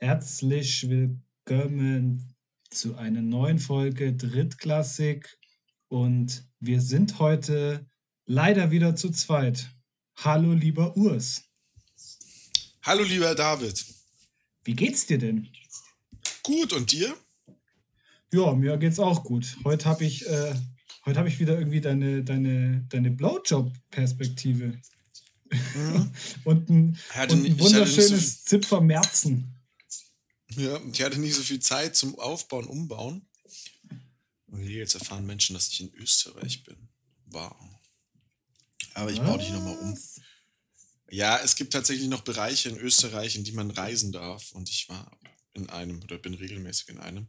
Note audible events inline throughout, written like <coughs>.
Herzlich willkommen zu einer neuen Folge Drittklassik und wir sind heute leider wieder zu zweit. Hallo lieber Urs. Hallo lieber David. Wie geht's dir denn? Gut und dir? Ja, mir geht's auch gut. Heute habe ich, äh, heute hab ich wieder irgendwie deine, deine, deine Blowjob-Perspektive. Mhm. <laughs> und ein, und ein wunderschönes so Zipfer Ja, ich hatte nicht so viel Zeit zum Aufbauen, Umbauen. Und hier jetzt erfahren Menschen, dass ich in Österreich bin. Wow. Aber ich baue dich nochmal um. Ja, es gibt tatsächlich noch Bereiche in Österreich, in die man reisen darf. Und ich war in einem oder bin regelmäßig in einem.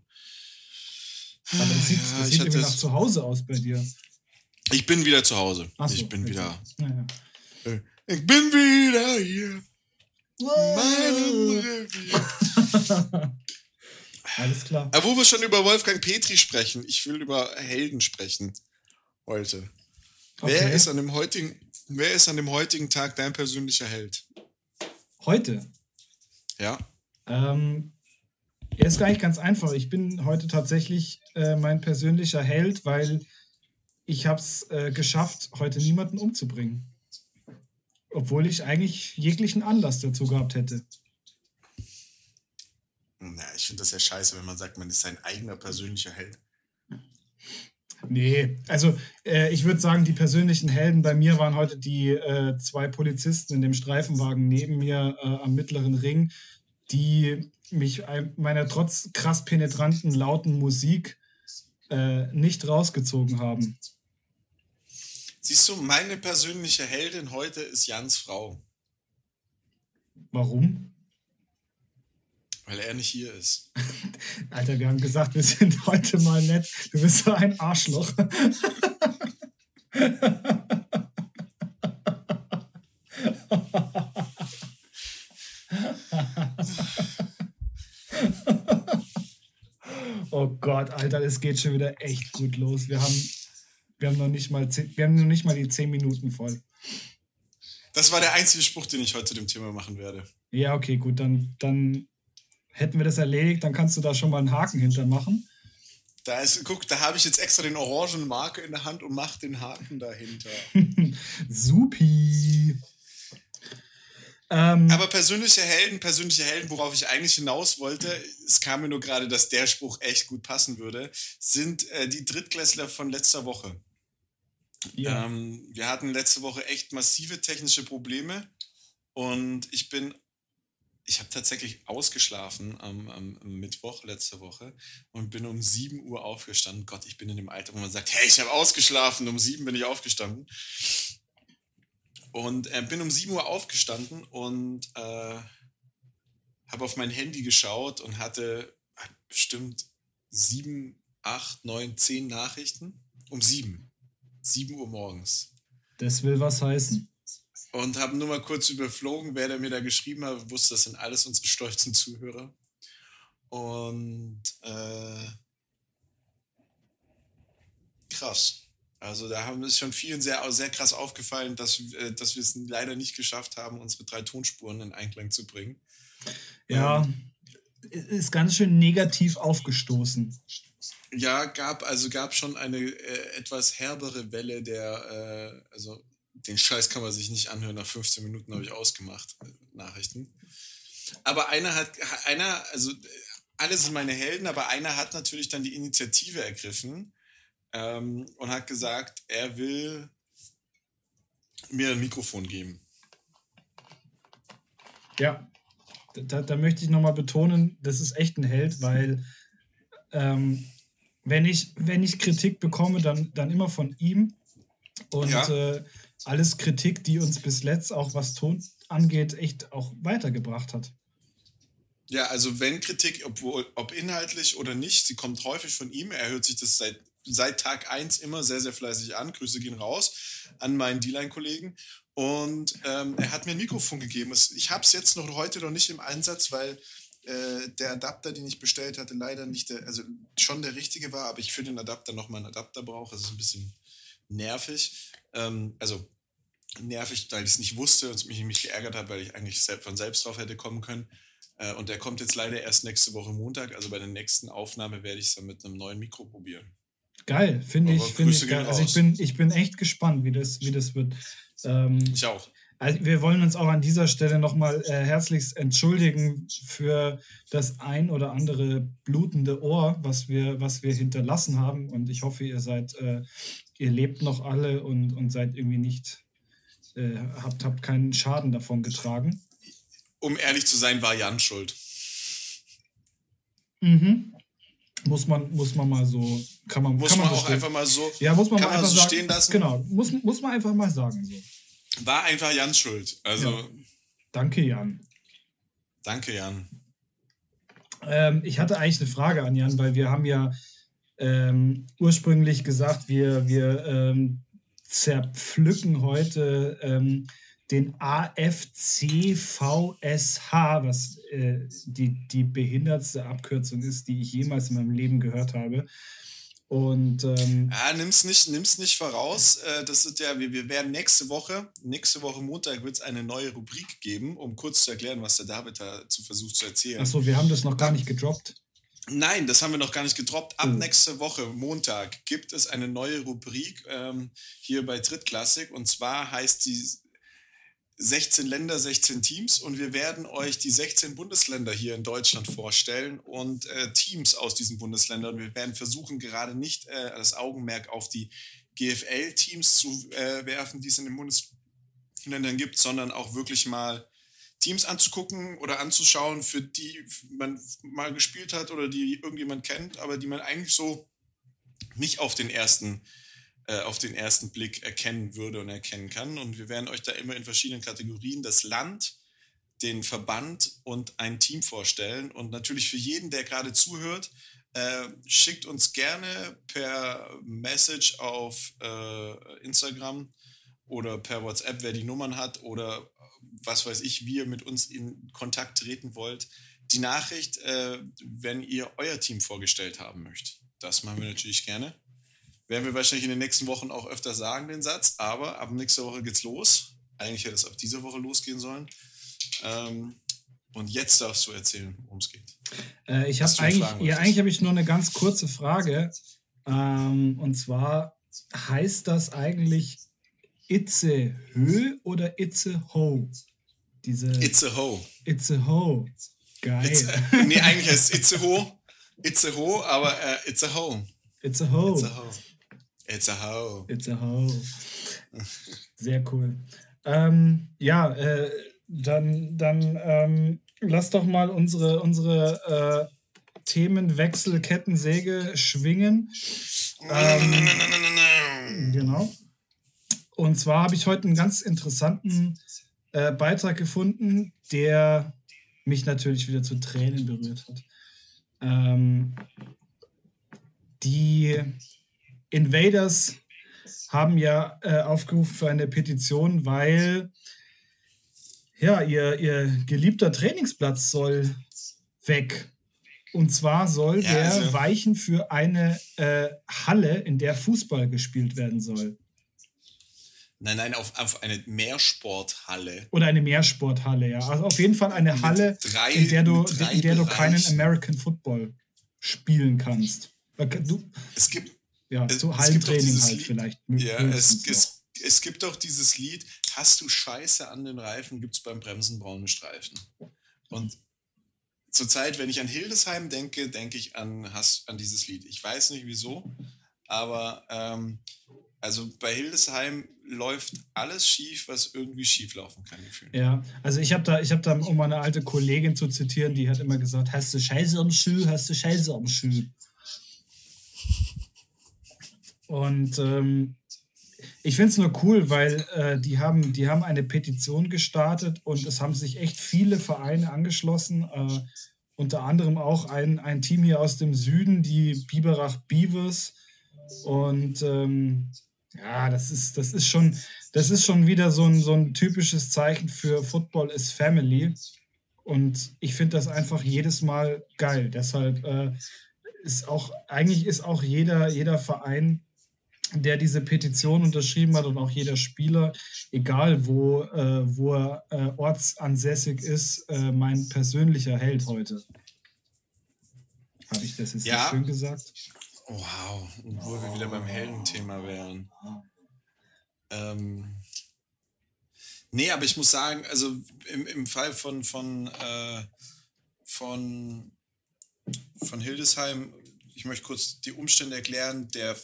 Aber es sieht, ja, sieht irgendwie nach zu Hause aus bei dir. Ich bin wieder zu Hause. So, ich bin wieder. Ja, ja. Äh, ich bin wieder hier. Meinem Revier. <laughs> Alles klar. Aber wo wir schon über Wolfgang Petri sprechen, ich will über Helden sprechen heute. Okay. Wer, ist an dem heutigen, wer ist an dem heutigen Tag dein persönlicher Held? Heute? Ja. Ähm, er ist gar nicht ganz einfach. Ich bin heute tatsächlich äh, mein persönlicher Held, weil ich habe es äh, geschafft, heute niemanden umzubringen. Obwohl ich eigentlich jeglichen Anlass dazu gehabt hätte. Na, ich finde das ja scheiße, wenn man sagt, man ist sein eigener persönlicher Held. Nee, also äh, ich würde sagen, die persönlichen Helden bei mir waren heute die äh, zwei Polizisten in dem Streifenwagen neben mir äh, am mittleren Ring, die mich meiner trotz krass penetranten, lauten Musik äh, nicht rausgezogen haben. Siehst du, meine persönliche Heldin heute ist Jans Frau. Warum? Weil er nicht hier ist. <laughs> Alter, wir haben gesagt, wir sind heute mal nett. Du bist so ein Arschloch. <laughs> oh Gott, Alter, es geht schon wieder echt gut los. Wir haben wir haben noch nicht mal, zehn, wir haben noch nicht mal die zehn Minuten voll. Das war der einzige Spruch, den ich heute zu dem Thema machen werde. Ja, okay, gut, dann, dann hätten wir das erledigt, dann kannst du da schon mal einen Haken hintermachen. Da ist, guck, da habe ich jetzt extra den orangen Marke in der Hand und mache den Haken dahinter. <laughs> Supi. Ähm, Aber persönliche Helden, persönliche Helden, worauf ich eigentlich hinaus wollte, es kam mir nur gerade, dass der Spruch echt gut passen würde, sind äh, die Drittklässler von letzter Woche. Ja. Ähm, wir hatten letzte Woche echt massive technische Probleme und ich bin, ich habe tatsächlich ausgeschlafen am, am, Mittwoch letzte Woche und bin um 7 Uhr aufgestanden. Gott, ich bin in dem Alter, wo man sagt, hey, ich habe ausgeschlafen, um 7 bin ich aufgestanden. Und äh, bin um 7 Uhr aufgestanden und äh, habe auf mein Handy geschaut und hatte bestimmt 7, 8, 9, 10 Nachrichten. Um 7. 7 Uhr morgens. Das will was heißen. Und habe nur mal kurz überflogen, wer da mir da geschrieben hat. Wusste, das sind alles unsere stolzen Zuhörer. Und äh, krass. Also da haben es schon vielen sehr, sehr krass aufgefallen, dass, äh, dass wir es leider nicht geschafft haben, unsere drei Tonspuren in Einklang zu bringen. Ja, ähm, ist ganz schön negativ aufgestoßen. Ja, gab also gab schon eine äh, etwas herbere Welle der, äh, also den Scheiß kann man sich nicht anhören. Nach 15 Minuten habe ich ausgemacht äh, Nachrichten. Aber einer hat, einer, also alle sind meine Helden, aber einer hat natürlich dann die Initiative ergriffen ähm, und hat gesagt, er will mir ein Mikrofon geben. Ja, da, da möchte ich nochmal betonen, das ist echt ein Held, weil ähm, wenn, ich, wenn ich Kritik bekomme, dann, dann immer von ihm. Und ja. äh, alles Kritik, die uns bis letzt auch was Ton angeht, echt auch weitergebracht hat. Ja, also wenn Kritik, obwohl, ob inhaltlich oder nicht, sie kommt häufig von ihm. Er hört sich das seit seit Tag 1 immer sehr, sehr fleißig an. Grüße gehen raus an meinen D-Line-Kollegen. Und ähm, er hat mir ein Mikrofon gegeben. Ich habe es jetzt noch heute noch nicht im Einsatz, weil äh, der Adapter, den ich bestellt hatte, leider nicht der, also schon der richtige war, aber ich für den Adapter nochmal einen Adapter brauche. Das ist ein bisschen nervig. Ähm, also nervig, weil ich es nicht wusste und mich, mich geärgert hat, weil ich eigentlich von selbst drauf hätte kommen können. Äh, und der kommt jetzt leider erst nächste Woche Montag. Also bei der nächsten Aufnahme werde ich es dann mit einem neuen Mikro probieren. Geil, finde ich, finde ich geil. Also ich bin, ich bin echt gespannt, wie das, wie das wird. Ähm, ich auch. Also wir wollen uns auch an dieser Stelle nochmal äh, herzlichst entschuldigen für das ein oder andere blutende Ohr, was wir, was wir hinterlassen haben. Und ich hoffe, ihr seid, äh, ihr lebt noch alle und, und seid irgendwie nicht, äh, habt, habt keinen Schaden davon getragen. Um ehrlich zu sein, war Jan schuld. Mhm. Muss man, muss man mal so, kann man, muss kann man, man auch einfach mal so, ja, muss man mal einfach so sagen, stehen lassen. Genau, muss, muss man einfach mal sagen. So. War einfach Jans Schuld. Also, ja. Danke, Jan. Danke, Jan. Ähm, ich hatte eigentlich eine Frage an Jan, weil wir haben ja ähm, ursprünglich gesagt, wir, wir ähm, zerpflücken heute ähm, den AFCVSH, was äh, die, die behindertste Abkürzung ist, die ich jemals in meinem Leben gehört habe. Und ähm, ja, nimm's nicht, nimm's nicht voraus. Äh, das ist ja, wir, wir werden nächste Woche, nächste Woche Montag wird es eine neue Rubrik geben, um kurz zu erklären, was der David dazu versucht zu erzählen. Achso, wir haben das noch gar nicht gedroppt. Nein, das haben wir noch gar nicht gedroppt. Ab oh. nächste Woche, Montag, gibt es eine neue Rubrik ähm, hier bei Drittklassik. Und zwar heißt die 16 Länder, 16 Teams und wir werden euch die 16 Bundesländer hier in Deutschland vorstellen und äh, Teams aus diesen Bundesländern. Wir werden versuchen, gerade nicht äh, das Augenmerk auf die GFL-Teams zu äh, werfen, die es in den Bundesländern gibt, sondern auch wirklich mal Teams anzugucken oder anzuschauen, für die man mal gespielt hat oder die irgendjemand kennt, aber die man eigentlich so nicht auf den ersten äh, auf den ersten Blick erkennen würde und erkennen kann. Und wir werden euch da immer in verschiedenen Kategorien das Land, den Verband und ein Team vorstellen. Und natürlich für jeden, der gerade zuhört, äh, schickt uns gerne per Message auf äh, Instagram oder per WhatsApp, wer die Nummern hat oder was weiß ich, wie ihr mit uns in Kontakt treten wollt, die Nachricht, äh, wenn ihr euer Team vorgestellt haben möchtet. Das machen wir natürlich gerne. Werden wir wahrscheinlich in den nächsten Wochen auch öfter sagen, den Satz. Aber ab nächster Woche geht's los. Eigentlich hätte es ab dieser Woche losgehen sollen. Ähm, und jetzt darfst du erzählen, worum es geht. Äh, ich habe eigentlich, ja, eigentlich habe ich nur eine ganz kurze Frage. Ähm, und zwar heißt das eigentlich Itze Hö oder Itze Ho? Diese Itze Ho. Itze Ho. Geil. It's, äh, nee, eigentlich heißt es Itze Ho. Itze Ho, aber äh, It's a Ho. It's a Ho. It's a Ho. It's a hoe. It's a hoe. Sehr cool. Ähm, ja, äh, dann, dann ähm, lass doch mal unsere, unsere äh, Themenwechselkettensäge schwingen. Ähm, genau. Und zwar habe ich heute einen ganz interessanten äh, Beitrag gefunden, der mich natürlich wieder zu Tränen berührt hat. Ähm, die Invaders haben ja äh, aufgerufen für eine Petition, weil ja, ihr, ihr geliebter Trainingsplatz soll weg. Und zwar soll ja, der also weichen für eine äh, Halle, in der Fußball gespielt werden soll. Nein, nein, auf, auf eine Mehrsporthalle. Oder eine Mehrsporthalle, ja. Also auf jeden Fall eine Halle, drei, in der du, in der du keinen American Football spielen kannst. Du, es gibt, ja, so Hallentraining halt Lied, vielleicht. Ja, es, es, es gibt doch dieses Lied, hast du Scheiße an den Reifen, gibt es beim Bremsen braune Streifen. Und zurzeit, wenn ich an Hildesheim denke, denke ich an, an dieses Lied. Ich weiß nicht wieso, aber ähm, also bei Hildesheim läuft alles schief, was irgendwie schief laufen kann. Gefühlt. Ja, also ich habe da, ich habe da, um meine alte Kollegin zu zitieren, die hat immer gesagt, hast du Scheiße am Schuh, hast du Scheiße am Schuh. Und ähm, ich finde es nur cool, weil äh, die, haben, die haben eine Petition gestartet und es haben sich echt viele Vereine angeschlossen. Äh, unter anderem auch ein, ein Team hier aus dem Süden, die Biberach Beavers. Und ähm, ja, das ist, das ist schon, das ist schon wieder so ein, so ein typisches Zeichen für Football is Family. Und ich finde das einfach jedes Mal geil. Deshalb äh, ist auch, eigentlich ist auch jeder, jeder Verein der diese Petition unterschrieben hat und auch jeder Spieler, egal wo, äh, wo er äh, ortsansässig ist, äh, mein persönlicher Held heute. Habe ich das jetzt ja. schön gesagt? Wow, wo oh. wir wieder beim Heldenthema wären. Ähm, nee, aber ich muss sagen, also im, im Fall von, von, äh, von, von Hildesheim, ich möchte kurz die Umstände erklären, der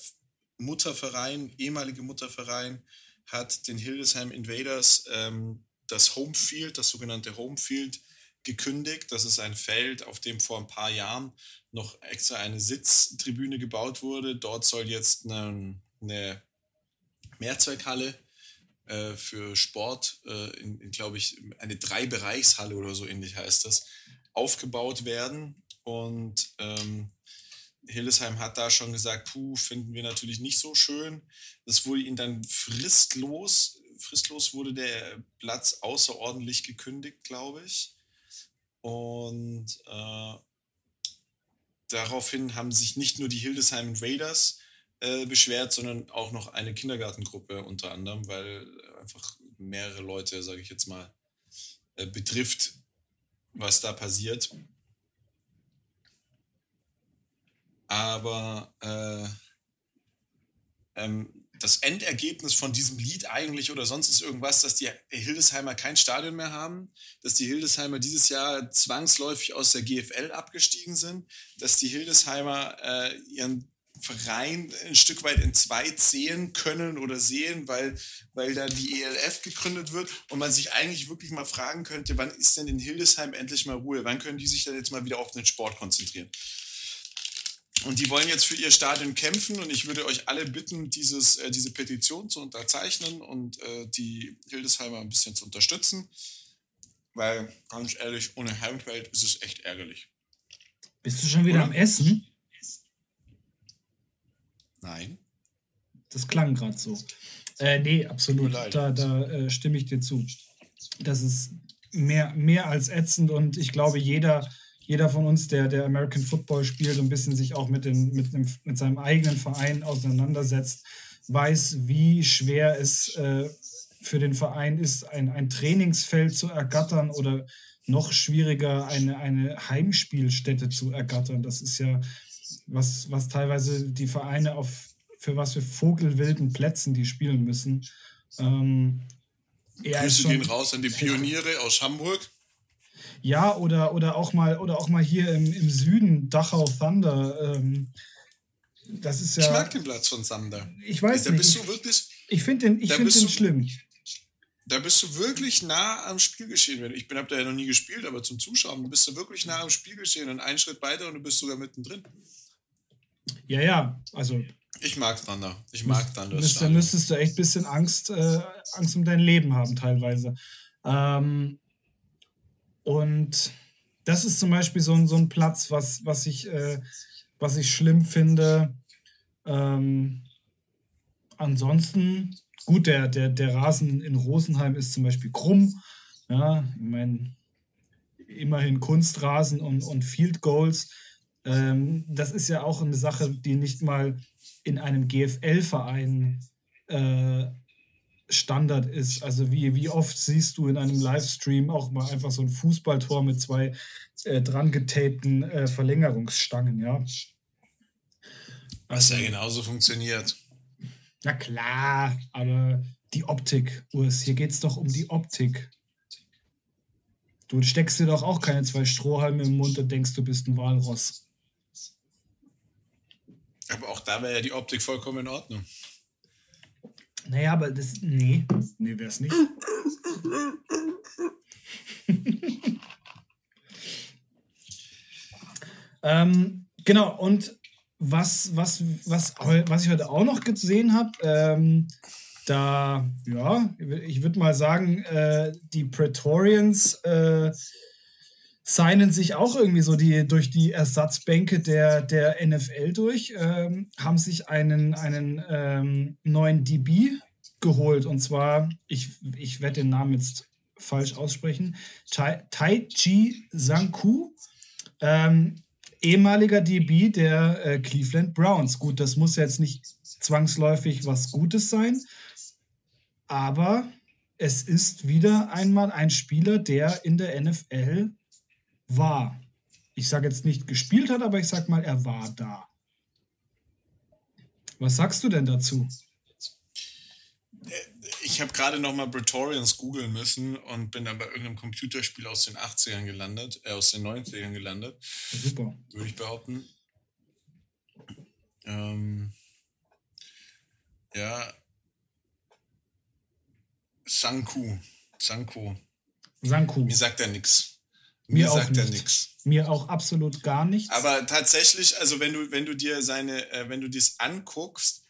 Mutterverein, ehemalige Mutterverein, hat den Hildesheim Invaders ähm, das Homefield, das sogenannte Homefield, gekündigt. Das ist ein Feld, auf dem vor ein paar Jahren noch extra eine Sitztribüne gebaut wurde. Dort soll jetzt eine, eine Mehrzweckhalle äh, für Sport, äh, in, in glaube ich, eine Drei-Bereichshalle oder so ähnlich heißt das, aufgebaut werden. Und ähm, Hildesheim hat da schon gesagt, puh, finden wir natürlich nicht so schön. Das wurde ihnen dann fristlos, fristlos wurde der Platz außerordentlich gekündigt, glaube ich. Und äh, daraufhin haben sich nicht nur die Hildesheim Raiders äh, beschwert, sondern auch noch eine Kindergartengruppe unter anderem, weil einfach mehrere Leute, sage ich jetzt mal, äh, betrifft, was da passiert. Aber äh, ähm, das Endergebnis von diesem Lied eigentlich oder sonst ist irgendwas, dass die Hildesheimer kein Stadion mehr haben, dass die Hildesheimer dieses Jahr zwangsläufig aus der GFL abgestiegen sind, dass die Hildesheimer äh, ihren Verein ein Stück weit in zwei zählen können oder sehen, weil, weil da die ELF gegründet wird und man sich eigentlich wirklich mal fragen könnte, wann ist denn in Hildesheim endlich mal Ruhe? Wann können die sich dann jetzt mal wieder auf den Sport konzentrieren? Und die wollen jetzt für ihr Stadion kämpfen und ich würde euch alle bitten, dieses, äh, diese Petition zu unterzeichnen und äh, die Hildesheimer ein bisschen zu unterstützen, weil ganz ehrlich, ohne Heimfeld ist es echt ärgerlich. Bist du schon wieder Oder? am Essen? Nein. Das klang gerade so. Äh, nee, absolut. Da, da äh, stimme ich dir zu. Das ist mehr, mehr als ätzend und ich glaube, jeder jeder von uns, der, der American Football spielt und ein bisschen sich auch mit, den, mit, dem, mit seinem eigenen Verein auseinandersetzt, weiß, wie schwer es äh, für den Verein ist, ein, ein Trainingsfeld zu ergattern oder noch schwieriger, eine, eine Heimspielstätte zu ergattern. Das ist ja was, was teilweise die Vereine auf für was für vogelwilden Plätzen die spielen müssen. Ähm, Grüße gehen raus an die Pioniere aus Hamburg. Ja, oder, oder, auch, mal, oder auch mal hier im, im Süden, Dachau Thunder. Ähm, das ist ja. Ich mag den Platz von Thunder. Ich weiß da nicht. Bist du wirklich, ich finde den, ich find den schlimm. Da bist du wirklich nah am Spielgeschehen. Ich habe da ja noch nie gespielt, aber zum Zuschauen bist du wirklich nah am Spielgeschehen und einen Schritt weiter und du bist sogar mittendrin. Ja, ja, also. Ich mag Thunder. Ich mag Thunder. Da müsstest du echt ein bisschen Angst, äh, Angst um dein Leben haben, teilweise. Ähm, und das ist zum Beispiel so ein, so ein Platz, was, was, ich, äh, was ich schlimm finde. Ähm, ansonsten, gut, der, der, der Rasen in Rosenheim ist zum Beispiel krumm. Ja, ich meine, immerhin Kunstrasen und, und Field Goals. Ähm, das ist ja auch eine Sache, die nicht mal in einem GFL-Verein äh, Standard ist. Also wie, wie oft siehst du in einem Livestream auch mal einfach so ein Fußballtor mit zwei äh, dran getapten äh, Verlängerungsstangen, ja. Was ja genauso funktioniert. Na klar, aber die Optik, Urs, hier geht es doch um die Optik. Du steckst dir doch auch keine zwei Strohhalme im Mund und denkst, du bist ein Walross. Aber auch da wäre ja die Optik vollkommen in Ordnung. Naja, aber das. Nee, nee, wäre es nicht. <laughs> ähm, genau, und was, was, was, was ich heute auch noch gesehen habe, ähm, da, ja, ich würde mal sagen, äh, die Praetorians äh, signen sich auch irgendwie so die, durch die Ersatzbänke der, der NFL durch, ähm, haben sich einen, einen ähm, neuen DB geholt. Und zwar, ich, ich werde den Namen jetzt falsch aussprechen, Tai, Chi Sanku, ähm, ehemaliger DB der äh, Cleveland Browns. Gut, das muss jetzt nicht zwangsläufig was Gutes sein. Aber es ist wieder einmal ein Spieler, der in der NFL war. Ich sage jetzt nicht gespielt hat, aber ich sage mal, er war da. Was sagst du denn dazu? Ich habe gerade noch mal Praetorians googeln müssen und bin dann bei irgendeinem Computerspiel aus den 80ern gelandet, äh, aus den 90ern gelandet. Super. Würde ich behaupten. Ähm, ja. Sanku. Sanku. Sanku. Mir sagt er nichts. Mir, Mir sagt er nichts. Mir auch absolut gar nichts. Aber tatsächlich, also wenn du, wenn du dir seine, äh, wenn du dies anguckst,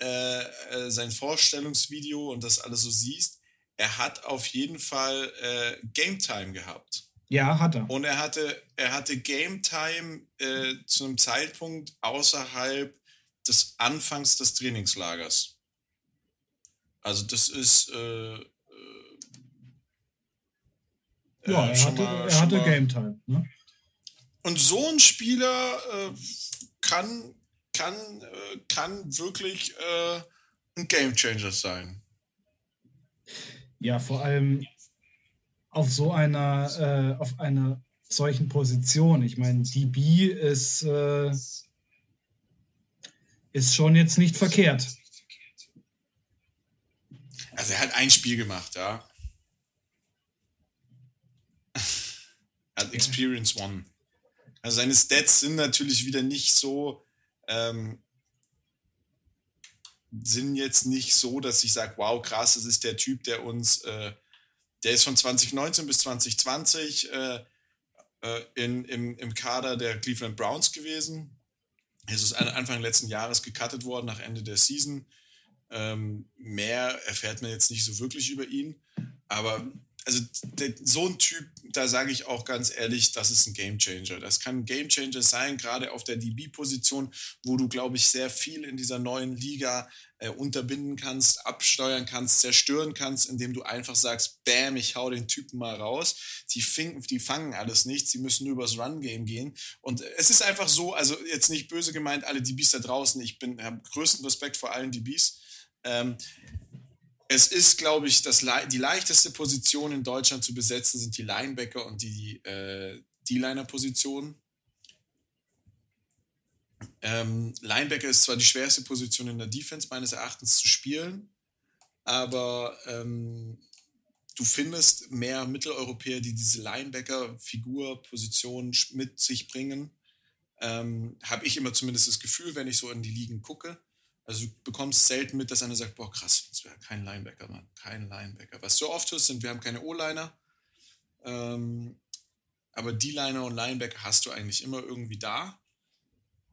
äh, äh, sein Vorstellungsvideo und das alles so siehst, er hat auf jeden Fall äh, Game Time gehabt. Ja, hat er. Und er hatte, er hatte Game Time äh, zu einem Zeitpunkt außerhalb des Anfangs des Trainingslagers. Also das ist äh, äh ja, er hatte, mal, er hatte Game Time. Ne? Und so ein Spieler äh, kann, kann, äh, kann wirklich äh, ein Game Changer sein. Ja, vor allem auf so einer, äh, auf einer solchen Position. Ich meine, DB ist, äh, ist schon jetzt nicht verkehrt. Also er hat ein Spiel gemacht, ja. Hat Experience One. Also seine Stats sind natürlich wieder nicht so, ähm, sind jetzt nicht so, dass ich sage, wow, krass, das ist der Typ, der uns, äh, der ist von 2019 bis 2020 äh, äh, in, im, im Kader der Cleveland Browns gewesen. Er ist Anfang letzten Jahres gecuttet worden nach Ende der Season. Ähm, mehr erfährt man jetzt nicht so wirklich über ihn. Aber also so ein Typ, da sage ich auch ganz ehrlich, das ist ein Gamechanger. Das kann ein Gamechanger sein, gerade auf der DB-Position, wo du, glaube ich, sehr viel in dieser neuen Liga äh, unterbinden kannst, absteuern kannst, zerstören kannst, indem du einfach sagst, bam, ich hau den Typen mal raus. Die, fing, die fangen alles nicht, sie müssen nur übers Run-Game gehen. Und es ist einfach so, also jetzt nicht böse gemeint, alle DBs da draußen, ich habe größten Respekt vor allen DBs. Ähm, es ist, glaube ich, das, die leichteste Position in Deutschland zu besetzen sind die Linebacker und die äh, D-Liner-Position. Ähm, Linebacker ist zwar die schwerste Position in der Defense meines Erachtens zu spielen, aber ähm, du findest mehr Mitteleuropäer, die diese Linebacker-Figur, Position mit sich bringen. Ähm, Habe ich immer zumindest das Gefühl, wenn ich so in die Ligen gucke. Also du bekommst selten mit, dass einer sagt, boah krass, das wäre kein Linebacker, Mann, kein Linebacker. Was du oft hörst, sind, wir haben keine O-Liner, ähm, aber D-Liner und Linebacker hast du eigentlich immer irgendwie da.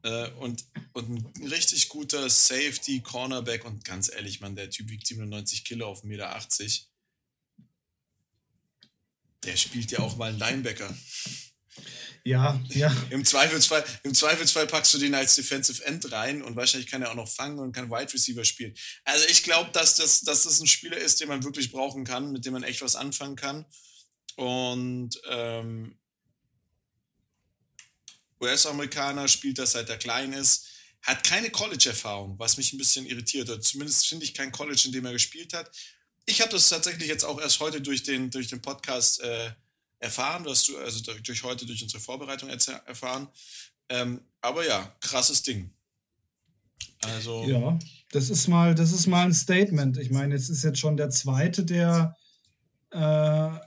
Äh, und, und ein richtig guter Safety, Cornerback und ganz ehrlich, Mann, der Typ wiegt 97 Kilo auf 1,80 Meter. Der spielt ja auch mal einen Linebacker. Ja, ja. Im Zweifelsfall, Im Zweifelsfall packst du den als Defensive End rein und wahrscheinlich kann er auch noch fangen und kann Wide Receiver spielen. Also ich glaube, dass das, dass das ein Spieler ist, den man wirklich brauchen kann, mit dem man echt was anfangen kann. Und ähm, US-Amerikaner spielt das seit er klein ist, hat keine College-Erfahrung, was mich ein bisschen irritiert hat. Zumindest finde ich kein College, in dem er gespielt hat. Ich habe das tatsächlich jetzt auch erst heute durch den, durch den Podcast äh, erfahren, du hast du also durch heute durch unsere Vorbereitung erfahren. Ähm, aber ja, krasses Ding. Also ja, das ist mal, das ist mal ein Statement. Ich meine, es ist jetzt schon der zweite, der äh, ein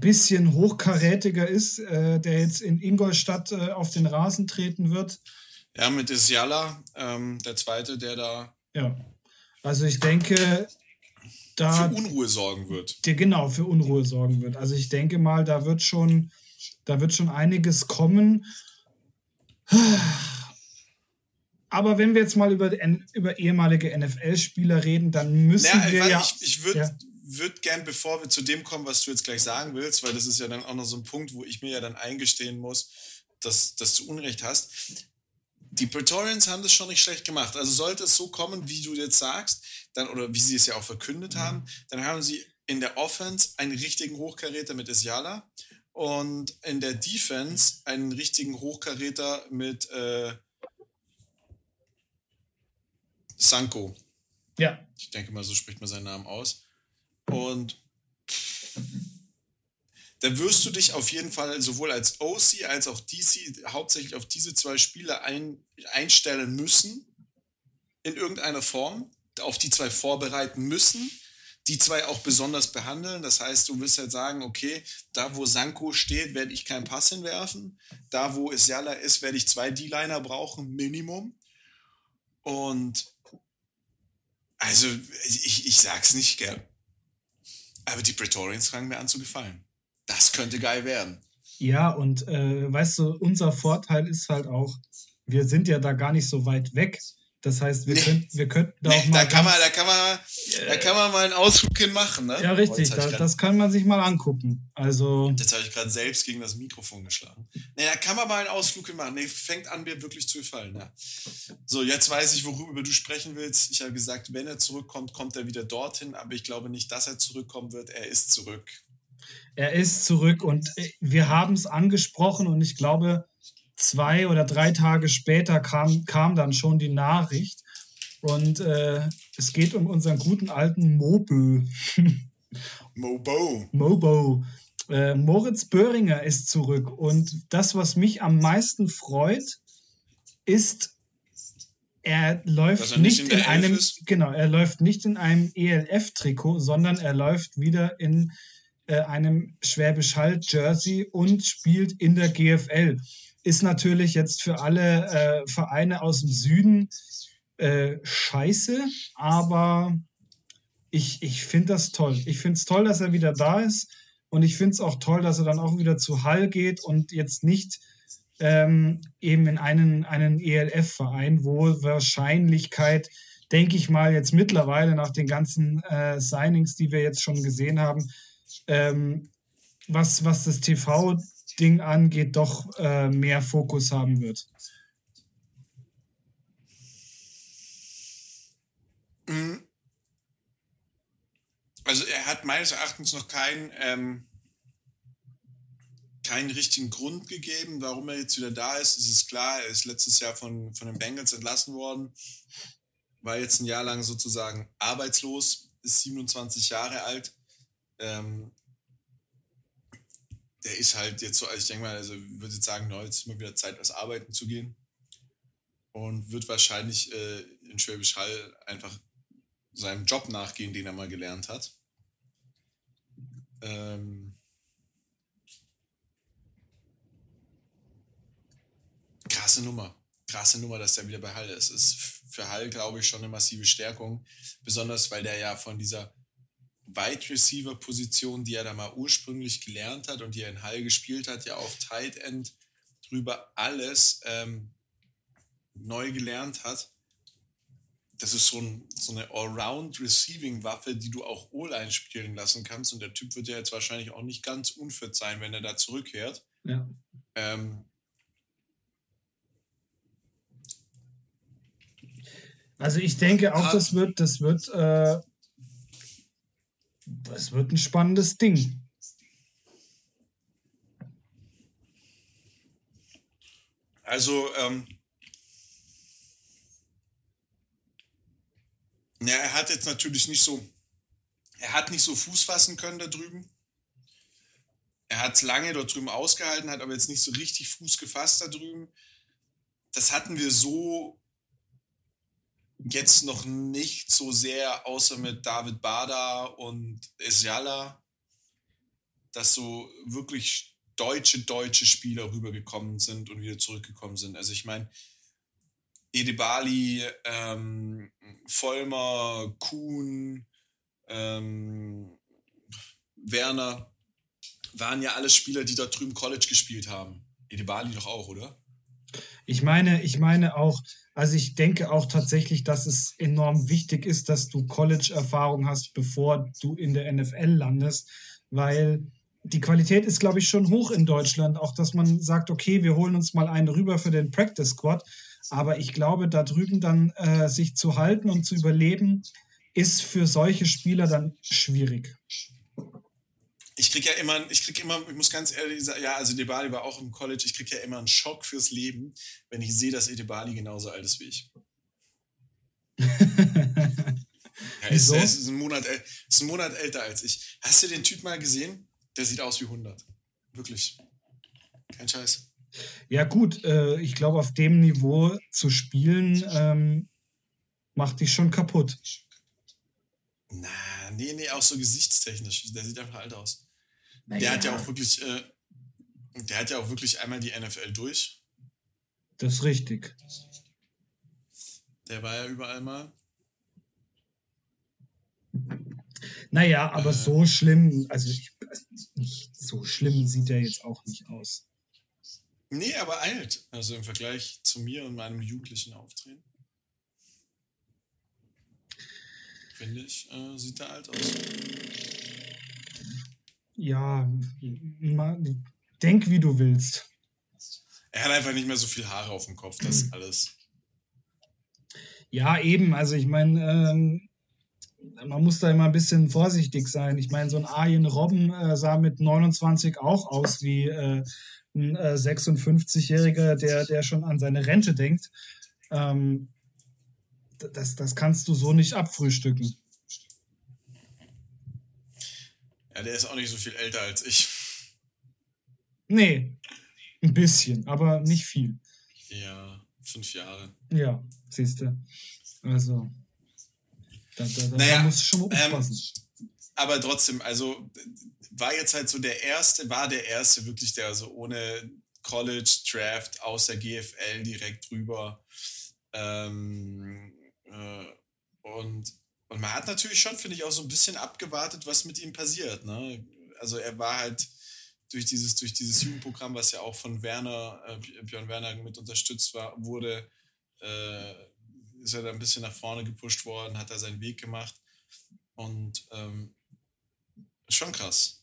bisschen hochkarätiger ist, äh, der jetzt in Ingolstadt äh, auf den Rasen treten wird. Ja, mit Isiala, ähm, der zweite, der da. Ja, also ich denke, da für Unruhe sorgen wird. Der genau für Unruhe sorgen wird. Also ich denke mal, da wird schon, da wird schon einiges kommen. Aber wenn wir jetzt mal über, über ehemalige NFL-Spieler reden, dann müssen naja, wir ja. Ich, ich würde ja. würd gern, bevor wir zu dem kommen, was du jetzt gleich sagen willst, weil das ist ja dann auch noch so ein Punkt, wo ich mir ja dann eingestehen muss, dass, dass du Unrecht hast die Praetorians haben das schon nicht schlecht gemacht. Also sollte es so kommen, wie du jetzt sagst, dann, oder wie sie es ja auch verkündet mhm. haben, dann haben sie in der Offense einen richtigen Hochkaräter mit Isiala und in der Defense einen richtigen Hochkaräter mit, äh, Sanko. Ja. Ich denke mal, so spricht man seinen Namen aus. Und <laughs> dann wirst du dich auf jeden Fall sowohl als OC als auch DC hauptsächlich auf diese zwei Spiele ein, einstellen müssen, in irgendeiner Form, auf die zwei vorbereiten müssen, die zwei auch besonders behandeln. Das heißt, du wirst halt sagen, okay, da wo Sanko steht, werde ich keinen Pass hinwerfen. Da wo Isiala ist, werde ich zwei D-Liner brauchen, Minimum. Und also, ich, ich sag's nicht, gell. Aber die Praetorians fangen mir an zu gefallen. Das könnte geil werden. Ja, und äh, weißt du, unser Vorteil ist halt auch, wir sind ja da gar nicht so weit weg. Das heißt, wir, nee. können, wir könnten da nee, auch mal. Da kann, man, da, kann man, äh, da kann man mal einen Ausflug hin machen, ne? Ja, richtig. Da, das kann man sich mal angucken. Also. Jetzt habe ich gerade selbst gegen das Mikrofon geschlagen. Nee, da kann man mal einen Ausflug hin machen. Nee, fängt an, mir wirklich zu gefallen. Ja. So, jetzt weiß ich, worüber du sprechen willst. Ich habe gesagt, wenn er zurückkommt, kommt er wieder dorthin. Aber ich glaube nicht, dass er zurückkommen wird. Er ist zurück. Er ist zurück und äh, wir haben es angesprochen und ich glaube, zwei oder drei Tage später kam, kam dann schon die Nachricht. Und äh, es geht um unseren guten alten Mobö. <laughs> Mobo. Mobo. Äh, Moritz Böhringer ist zurück. Und das, was mich am meisten freut, ist, er läuft er nicht, nicht, in, in einem, genau, er läuft nicht in einem ELF-Trikot, sondern er läuft wieder in äh, einem Schwäbisch Hall-Jersey und spielt in der GFL ist natürlich jetzt für alle äh, Vereine aus dem Süden äh, scheiße, aber ich, ich finde das toll. Ich finde es toll, dass er wieder da ist und ich finde es auch toll, dass er dann auch wieder zu Hall geht und jetzt nicht ähm, eben in einen, einen ELF-Verein, wo Wahrscheinlichkeit, denke ich mal, jetzt mittlerweile nach den ganzen äh, Signings, die wir jetzt schon gesehen haben, ähm, was, was das TV Ding angeht, doch äh, mehr Fokus haben wird. Mhm. Also er hat meines Erachtens noch keinen ähm, keinen richtigen Grund gegeben, warum er jetzt wieder da ist. Es ist klar, er ist letztes Jahr von, von den Bengals entlassen worden, war jetzt ein Jahr lang sozusagen arbeitslos, ist 27 Jahre alt. Ähm, der ist halt jetzt so, also ich denke mal, also würde jetzt sagen, jetzt ist mal wieder Zeit, als Arbeiten zu gehen. Und wird wahrscheinlich äh, in Schwäbisch Hall einfach seinem Job nachgehen, den er mal gelernt hat. Ähm krasse Nummer. Krasse Nummer, dass der wieder bei Hall ist. Ist für Hall, glaube ich, schon eine massive Stärkung. Besonders, weil der ja von dieser Wide Receiver Position, die er da mal ursprünglich gelernt hat und die er in Hall gespielt hat, ja auf Tight End drüber alles ähm, neu gelernt hat. Das ist so, ein, so eine Allround Receiving Waffe, die du auch O-Line spielen lassen kannst. Und der Typ wird ja jetzt wahrscheinlich auch nicht ganz unfit sein, wenn er da zurückkehrt. Ja. Ähm, also ich denke auch, das wird, das wird äh, das wird ein spannendes Ding. Also, ähm, ja, er hat jetzt natürlich nicht so, er hat nicht so Fuß fassen können da drüben. Er hat es lange dort drüben ausgehalten, hat aber jetzt nicht so richtig Fuß gefasst da drüben. Das hatten wir so jetzt noch nicht so sehr, außer mit David Bader und Esiala, dass so wirklich deutsche, deutsche Spieler rübergekommen sind und wieder zurückgekommen sind. Also ich meine, Edebali, ähm, Vollmer, Kuhn, ähm, Werner, waren ja alles Spieler, die dort drüben College gespielt haben. Edebali doch auch, oder? Ich meine, ich meine auch, also ich denke auch tatsächlich, dass es enorm wichtig ist, dass du College-Erfahrung hast, bevor du in der NFL landest, weil die Qualität ist, glaube ich, schon hoch in Deutschland. Auch, dass man sagt, okay, wir holen uns mal einen rüber für den Practice Squad. Aber ich glaube, da drüben dann äh, sich zu halten und zu überleben, ist für solche Spieler dann schwierig ich kriege ja immer, ich kriege immer, ich muss ganz ehrlich sagen, ja, also Debali war auch im College, ich kriege ja immer einen Schock fürs Leben, wenn ich sehe, dass Edebali genauso alt ist wie ich. <laughs> er, ist, er ist, ein Monat, ist ein Monat älter als ich. Hast du den Typ mal gesehen? Der sieht aus wie 100. Wirklich. Kein Scheiß. Ja, gut, äh, ich glaube, auf dem Niveau zu spielen, ähm, macht dich schon kaputt. Na, nee, nee, auch so gesichtstechnisch. Der sieht einfach alt aus. Naja. Der hat ja auch wirklich, äh, der hat ja auch wirklich einmal die NFL durch. Das ist richtig. Der war ja überall mal. Naja, aber äh, so schlimm, also nicht so schlimm sieht er jetzt auch nicht aus. Nee, aber alt. Also im Vergleich zu mir und meinem jugendlichen Auftreten. Finde ich, äh, sieht er alt aus. Ja, denk wie du willst. Er hat einfach nicht mehr so viel Haare auf dem Kopf, das alles. Ja, eben. Also ich meine, ähm, man muss da immer ein bisschen vorsichtig sein. Ich meine, so ein Arjen Robben äh, sah mit 29 auch aus wie äh, ein äh, 56-Jähriger, der, der schon an seine Rente denkt. Ähm, das, das kannst du so nicht abfrühstücken. Ja, der ist auch nicht so viel älter als ich. Nee, ein bisschen, aber nicht viel. Ja, fünf Jahre. Ja, siehst du. Also, da, da, da, naja, du schon mal ähm, aufpassen. Ähm, aber trotzdem, also war jetzt halt so der erste, war der erste wirklich, der so ohne College Draft aus der GFL direkt drüber. Ähm, äh, und, und man hat natürlich schon, finde ich, auch so ein bisschen abgewartet, was mit ihm passiert. Ne? Also er war halt durch dieses, durch dieses Jugendprogramm, was ja auch von Werner, äh, Björn Werner mit unterstützt war, wurde, äh, ist er da ein bisschen nach vorne gepusht worden, hat er seinen Weg gemacht. Und ähm, schon krass.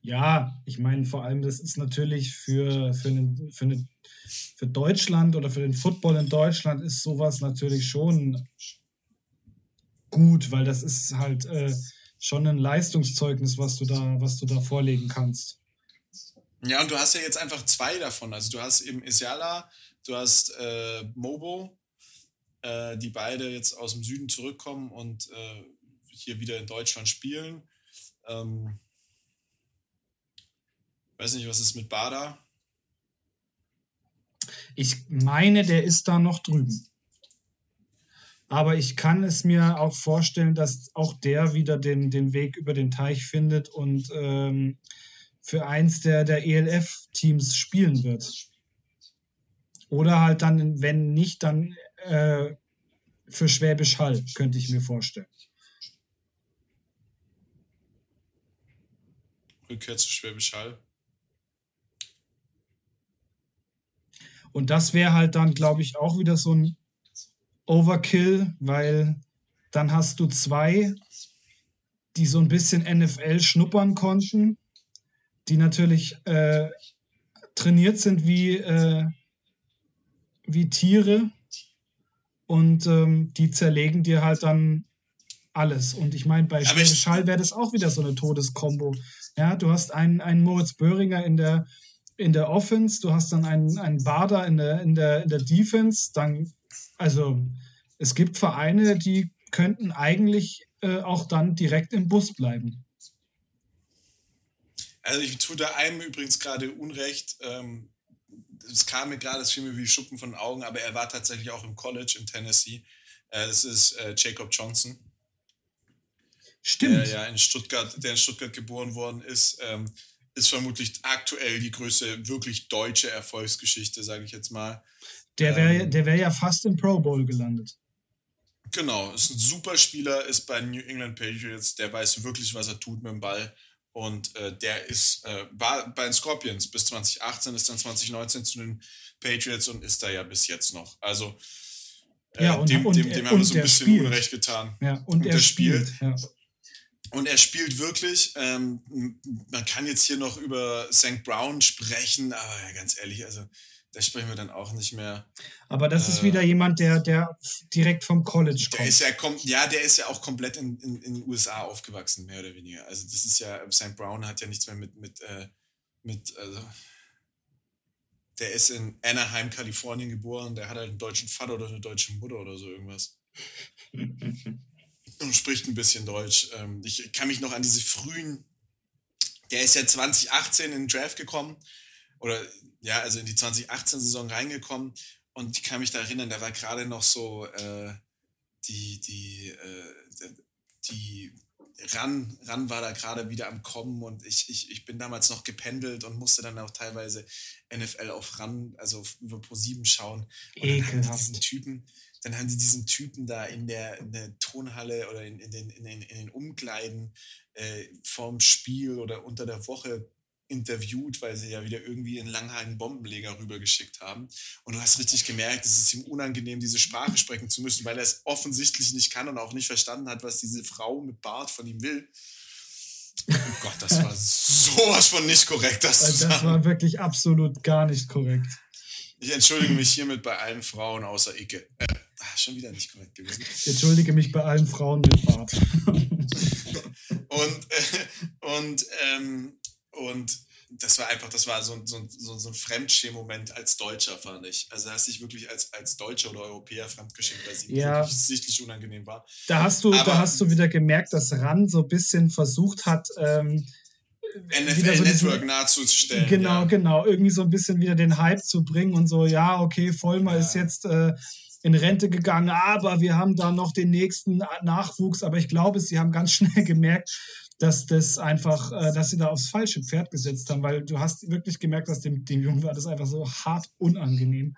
Ja, ich meine, vor allem, das ist natürlich für, für, einen, für, eine, für Deutschland oder für den Football in Deutschland ist sowas natürlich schon gut, weil das ist halt äh, schon ein Leistungszeugnis, was du da, was du da vorlegen kannst. Ja, und du hast ja jetzt einfach zwei davon. Also du hast eben Isiala, du hast äh, Mobo, äh, die beide jetzt aus dem Süden zurückkommen und äh, hier wieder in Deutschland spielen. Ähm, weiß nicht, was ist mit Bada? Ich meine, der ist da noch drüben. Aber ich kann es mir auch vorstellen, dass auch der wieder den, den Weg über den Teich findet und ähm, für eins der, der ELF-Teams spielen wird. Oder halt dann, wenn nicht, dann äh, für Schwäbisch Hall, könnte ich mir vorstellen. Rückkehr zu Schwäbisch Hall. Und das wäre halt dann, glaube ich, auch wieder so ein Overkill, weil dann hast du zwei, die so ein bisschen NFL schnuppern konnten, die natürlich äh, trainiert sind wie, äh, wie Tiere und ähm, die zerlegen dir halt dann alles. Und ich meine, bei Schwäbisch Schall wäre das auch wieder so eine Todeskombo. Ja, du hast einen, einen Moritz Böhringer in der, in der Offense, du hast dann einen, einen Bader in der, in, der, in der Defense, dann also es gibt Vereine, die könnten eigentlich äh, auch dann direkt im Bus bleiben. Also ich tue da einem übrigens gerade Unrecht. Ähm, es kam mir gerade, das fiel mir wie Schuppen von Augen, aber er war tatsächlich auch im College in Tennessee. Äh, das ist äh, Jacob Johnson. Stimmt. Der ja in Stuttgart, der in Stuttgart geboren worden ist. Ähm, ist vermutlich aktuell die größte wirklich deutsche Erfolgsgeschichte, sage ich jetzt mal. Der wäre ähm, wär ja fast im Pro Bowl gelandet. Genau, ist ein super Spieler, ist bei New England Patriots, der weiß wirklich, was er tut mit dem Ball. Und äh, der ist, äh, war bei den Scorpions bis 2018, ist dann 2019 zu den Patriots und ist da ja bis jetzt noch. Also äh, ja, und, dem, und, dem, dem haben wir so ein bisschen spielt. Unrecht getan. Ja, und, und er spielt. spielt. Ja. Und er spielt wirklich, ähm, man kann jetzt hier noch über St. Brown sprechen, aber ganz ehrlich, also da sprechen wir dann auch nicht mehr. Aber das äh, ist wieder jemand, der, der direkt vom College kommt. Der ist ja, ja, der ist ja auch komplett in, in, in den USA aufgewachsen, mehr oder weniger. Also das ist ja, St. Brown hat ja nichts mehr mit, mit, äh, mit also der ist in Anaheim, Kalifornien geboren, der hat halt einen deutschen Vater oder eine deutsche Mutter oder so irgendwas. <laughs> Und spricht ein bisschen Deutsch. Ähm, ich kann mich noch an diese frühen, der ist ja 2018 in den Draft gekommen, oder ja, also in die 2018-Saison reingekommen und ich kann mich da erinnern, da war gerade noch so äh, die, die, äh, die Ran, Ran war da gerade wieder am Kommen und ich, ich, ich bin damals noch gependelt und musste dann auch teilweise NFL auf Ran, also über Pro 7 schauen. Und dann haben die diesen Typen, dann haben die diesen Typen da in der, in der Tonhalle oder in, in, den, in, den, in den Umkleiden äh, vorm Spiel oder unter der Woche interviewt, weil sie ja wieder irgendwie einen Langhagen Bombenleger rübergeschickt haben. Und du hast richtig gemerkt, es ist ihm unangenehm, diese Sprache sprechen zu müssen, weil er es offensichtlich nicht kann und auch nicht verstanden hat, was diese Frau mit Bart von ihm will. Oh Gott, das war sowas von nicht korrekt, das zu sagen. Das war wirklich absolut gar nicht korrekt. Ich entschuldige mich hiermit bei allen Frauen außer Icke. Äh, ah, schon wieder nicht korrekt gewesen. Ich entschuldige mich bei allen Frauen mit Bart. <laughs> und äh, und ähm, und das war einfach, das war so, so, so, so ein Fremdschämen-Moment als Deutscher, fand ich. Also hast dich wirklich als, als Deutscher oder Europäer fremdgeschämt, weil sie ja. sichtlich unangenehm war. Da hast du, Aber, da hast du wieder gemerkt, dass Ran so ein bisschen versucht hat, ähm, NFL so Network nachzustellen. Genau, ja. genau. Irgendwie so ein bisschen wieder den Hype zu bringen und so, ja, okay, Vollmer ja. ist jetzt äh, in Rente gegangen, aber wir haben da noch den nächsten Nachwuchs. Aber ich glaube, sie haben ganz <laughs> schnell gemerkt, dass das einfach, äh, dass sie da aufs falsche Pferd gesetzt haben, weil du hast wirklich gemerkt, dass dem, dem Jungen war das einfach so hart unangenehm.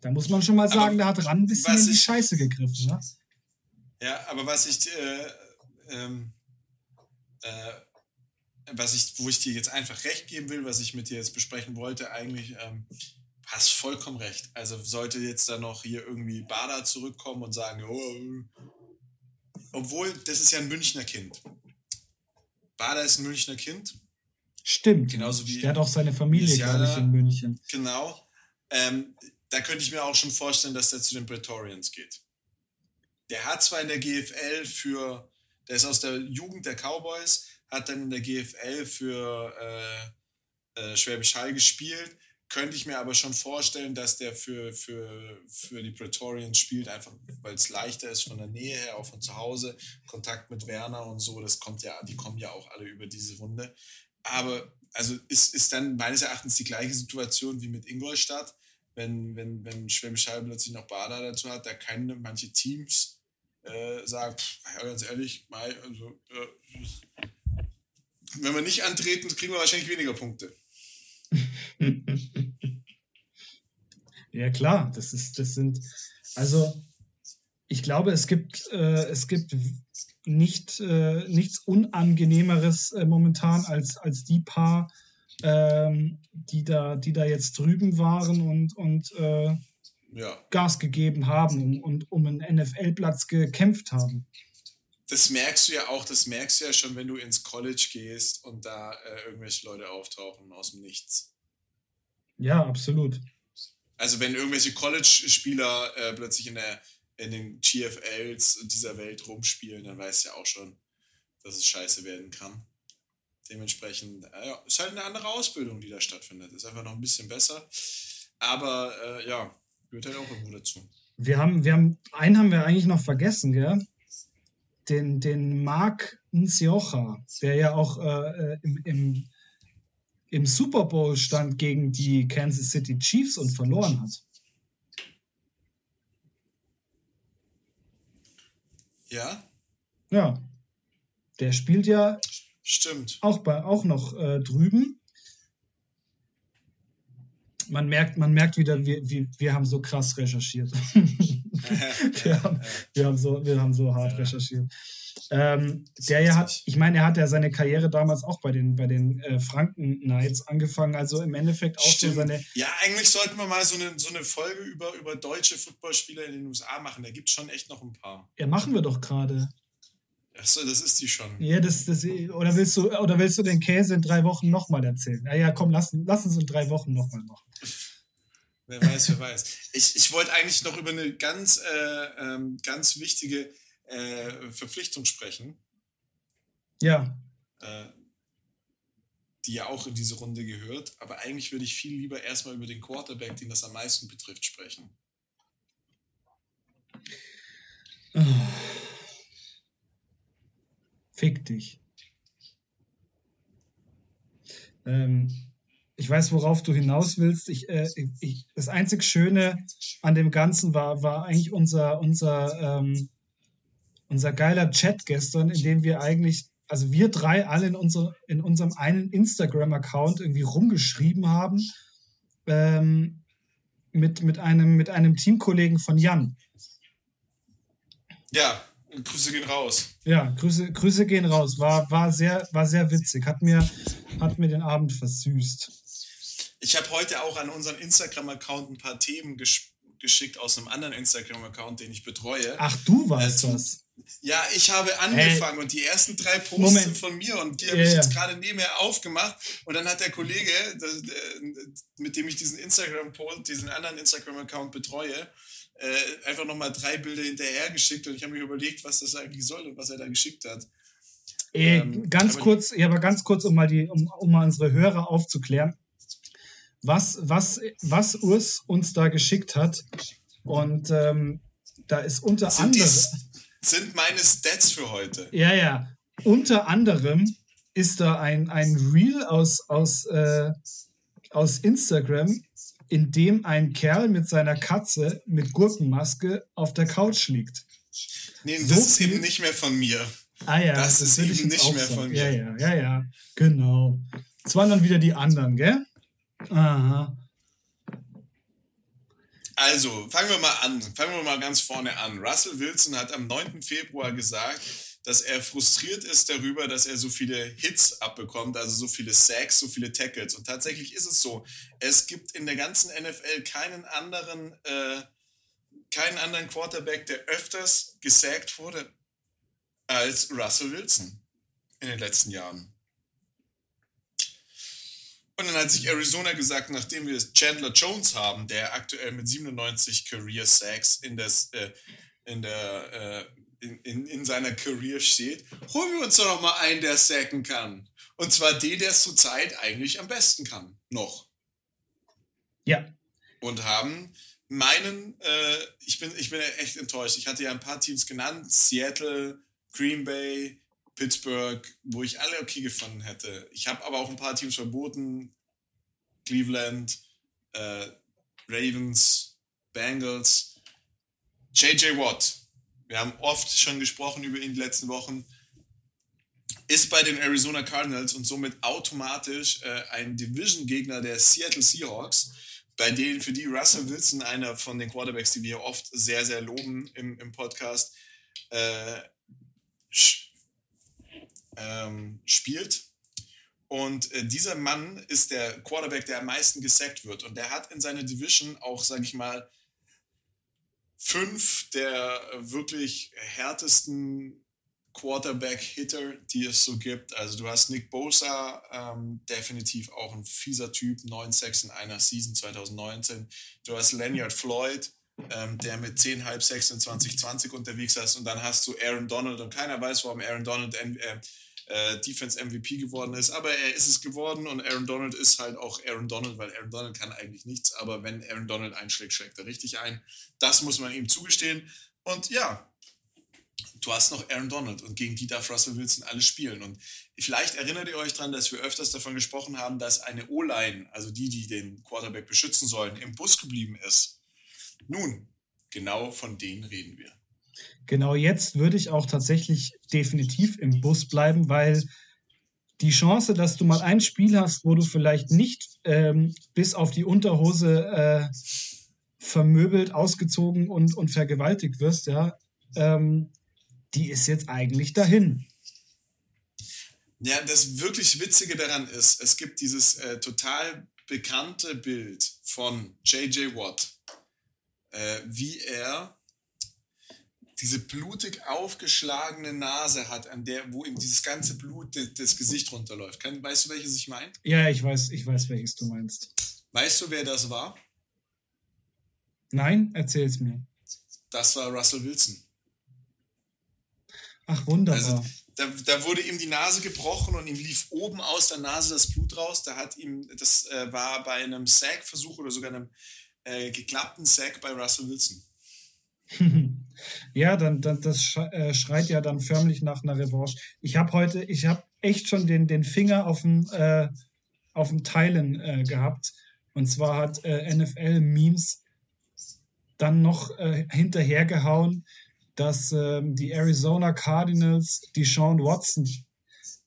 Da muss man schon mal sagen, aber da hat Ran ein bisschen in die ich, Scheiße gegriffen. Ne? Ja, aber was ich, äh, ähm, äh, was ich, wo ich dir jetzt einfach recht geben will, was ich mit dir jetzt besprechen wollte, eigentlich, ähm, hast vollkommen recht. Also sollte jetzt da noch hier irgendwie Bader zurückkommen und sagen, oh, obwohl, das ist ja ein Münchner Kind. Bader ist ein Münchner Kind. Stimmt. Genauso wie. Der hat auch seine Familie, glaube ich, in München. Genau. Ähm, da könnte ich mir auch schon vorstellen, dass der zu den Praetorians geht. Der hat zwar in der GFL für, der ist aus der Jugend der Cowboys, hat dann in der GFL für äh, äh, Schwäbisch Hall gespielt, könnte ich mir aber schon vorstellen, dass der für, für, für die Praetorians spielt, einfach weil es leichter ist von der Nähe her, auch von zu Hause. Kontakt mit Werner und so, das kommt ja, die kommen ja auch alle über diese Runde. Aber also ist, ist dann meines Erachtens die gleiche Situation wie mit Ingolstadt, wenn, wenn, wenn Schwäbisch plötzlich noch Bader dazu hat, da können manche Teams äh, sagen, ja, ganz ehrlich, mal, also, äh, wenn wir nicht antreten, kriegen wir wahrscheinlich weniger Punkte. <laughs> ja, klar, das ist, das sind, also ich glaube, es gibt, äh, es gibt nicht, äh, nichts Unangenehmeres äh, momentan als, als die paar, ähm, die, da, die da jetzt drüben waren und, und äh, ja. Gas gegeben haben und, und um einen NFL-Platz gekämpft haben das merkst du ja auch, das merkst du ja schon, wenn du ins College gehst und da äh, irgendwelche Leute auftauchen aus dem Nichts. Ja, absolut. Also wenn irgendwelche College-Spieler äh, plötzlich in, der, in den GFLs dieser Welt rumspielen, dann weißt du ja auch schon, dass es scheiße werden kann. Dementsprechend, äh, ja, ist halt eine andere Ausbildung, die da stattfindet. Ist einfach noch ein bisschen besser. Aber äh, ja, gehört halt auch irgendwo dazu. Wir haben, wir haben, einen haben wir eigentlich noch vergessen, gell? den, den Mark Nziocha, der ja auch äh, im, im, im Super Bowl stand gegen die Kansas City Chiefs und verloren hat. Ja? Ja. Der spielt ja Stimmt. Auch, bei, auch noch äh, drüben man merkt, man merkt wieder, wir, wir, wir haben so krass recherchiert. <laughs> wir, haben, wir, haben so, wir haben so hart recherchiert. Ähm, der ja hat, ich meine, er hat ja seine Karriere damals auch bei den, bei den äh, Franken Knights angefangen, also im Endeffekt auch Stimmt. so seine. Ja, eigentlich sollten wir mal so eine, so eine Folge über, über deutsche Footballspieler in den USA machen. Da gibt es schon echt noch ein paar. Ja, machen wir doch gerade. Achso, das ist die schon. Ja, das, das, oder, willst du, oder willst du den Käse in drei Wochen nochmal erzählen? Ja, ja, komm, lass, lass uns in drei Wochen nochmal machen. wer weiß, wer weiß. Ich, ich wollte eigentlich noch über eine ganz, äh, ähm, ganz wichtige äh, Verpflichtung sprechen. Ja. Äh, die ja auch in diese Runde gehört. Aber eigentlich würde ich viel lieber erstmal über den Quarterback, den das am meisten betrifft, sprechen. Oh. Fick dich. Ähm, ich weiß, worauf du hinaus willst. Ich, äh, ich, das einzig Schöne an dem Ganzen war, war eigentlich unser, unser, ähm, unser geiler Chat gestern, in dem wir eigentlich, also wir drei alle in, unsere, in unserem einen Instagram-Account irgendwie rumgeschrieben haben ähm, mit, mit, einem, mit einem Teamkollegen von Jan. Ja, Grüße gehen raus. Ja, Grüße, Grüße gehen raus. War, war, sehr, war sehr witzig. Hat mir, hat mir den Abend versüßt. Ich habe heute auch an unseren Instagram-Account ein paar Themen gesch geschickt aus einem anderen Instagram-Account, den ich betreue. Ach, du warst äh, das. Ja, ich habe angefangen hey. und die ersten drei Posts Moment. sind von mir und die habe ich jetzt gerade nebenher aufgemacht und dann hat der Kollege, mit dem ich diesen Instagram-Post, diesen anderen Instagram-Account betreue, äh, einfach nochmal drei Bilder hinterher geschickt und ich habe mir überlegt, was das eigentlich soll und was er da geschickt hat. Äh, ähm, ganz kurz, ja, aber ganz kurz, um mal, die, um, um mal unsere Hörer aufzuklären, was, was, was Urs uns da geschickt hat. Und ähm, da ist unter anderem. Sind meine Stats für heute. Ja, ja. Unter anderem ist da ein, ein Reel aus, aus, äh, aus Instagram, in dem ein Kerl mit seiner Katze mit Gurkenmaske auf der Couch liegt. Nee, das so ist eben nicht mehr von mir. Ah ja, das, das ist eben nicht mehr sagen. von mir. Ja, ja, ja, ja, genau. Es waren dann wieder die anderen, gell? Aha. Also, fangen wir mal an. Fangen wir mal ganz vorne an. Russell Wilson hat am 9. Februar gesagt, dass er frustriert ist darüber, dass er so viele Hits abbekommt, also so viele Sacks, so viele Tackles. Und tatsächlich ist es so. Es gibt in der ganzen NFL keinen anderen, äh, keinen anderen Quarterback, der öfters gesackt wurde als Russell Wilson in den letzten Jahren. Und dann hat sich Arizona gesagt, nachdem wir Chandler Jones haben, der aktuell mit 97 Career Sacks in, das, äh, in der äh, in, in, in seiner Career steht, holen wir uns doch noch mal einen, der sacken kann. Und zwar den, der es zurzeit eigentlich am besten kann. Noch. Ja. Und haben meinen, äh, ich, bin, ich bin echt enttäuscht. Ich hatte ja ein paar Teams genannt: Seattle, Green Bay, Pittsburgh, wo ich alle okay gefunden hätte. Ich habe aber auch ein paar Teams verboten: Cleveland, äh, Ravens, Bengals. JJ Watt wir haben oft schon gesprochen über ihn die letzten Wochen, ist bei den Arizona Cardinals und somit automatisch äh, ein Division-Gegner der Seattle Seahawks, bei denen für die Russell Wilson, einer von den Quarterbacks, die wir oft sehr, sehr loben im, im Podcast, äh, ähm, spielt. Und äh, dieser Mann ist der Quarterback, der am meisten gesackt wird. Und der hat in seiner Division auch, sage ich mal, fünf der wirklich härtesten Quarterback-Hitter, die es so gibt. Also du hast Nick Bosa, ähm, definitiv auch ein fieser Typ, 9-6 in einer Season 2019. Du hast Lanyard Floyd, ähm, der mit 10 halb 6 in 2020 unterwegs ist. Und dann hast du Aaron Donald und keiner weiß, warum Aaron Donald äh, äh, Defense MVP geworden ist. Aber er ist es geworden und Aaron Donald ist halt auch Aaron Donald, weil Aaron Donald kann eigentlich nichts. Aber wenn Aaron Donald einschlägt, schlägt er richtig ein. Das muss man ihm zugestehen. Und ja, du hast noch Aaron Donald und gegen die darf Russell Wilson alles spielen. Und vielleicht erinnert ihr euch daran, dass wir öfters davon gesprochen haben, dass eine O-Line, also die, die den Quarterback beschützen sollen, im Bus geblieben ist. Nun, genau von denen reden wir. Genau jetzt würde ich auch tatsächlich definitiv im Bus bleiben, weil die Chance, dass du mal ein Spiel hast, wo du vielleicht nicht ähm, bis auf die Unterhose äh, vermöbelt, ausgezogen und, und vergewaltigt wirst, ja, ähm, die ist jetzt eigentlich dahin. Ja, das wirklich Witzige daran ist, es gibt dieses äh, total bekannte Bild von J.J. Watt, äh, wie er diese blutig aufgeschlagene Nase hat, an der, wo ihm dieses ganze Blut de, das Gesicht runterläuft. Kann, weißt du, welches ich meine? Ja, ich weiß, ich weiß, welches du meinst. Weißt du, wer das war? Nein, erzähl es mir. Das war Russell Wilson. Ach, wunderbar. Also, da, da, wurde ihm die Nase gebrochen und ihm lief oben aus der Nase das Blut raus. Da hat ihm, das äh, war bei einem Sack-Versuch oder sogar einem äh, geklappten Sack bei Russell Wilson. <laughs> ja, dann, dann das äh, schreit ja dann förmlich nach einer Revanche. Ich habe heute, ich habe echt schon den, den Finger auf dem, äh, auf dem Teilen äh, gehabt. Und zwar hat äh, NFL Memes dann noch äh, hinterhergehauen, dass ähm, die Arizona Cardinals die Sean Watson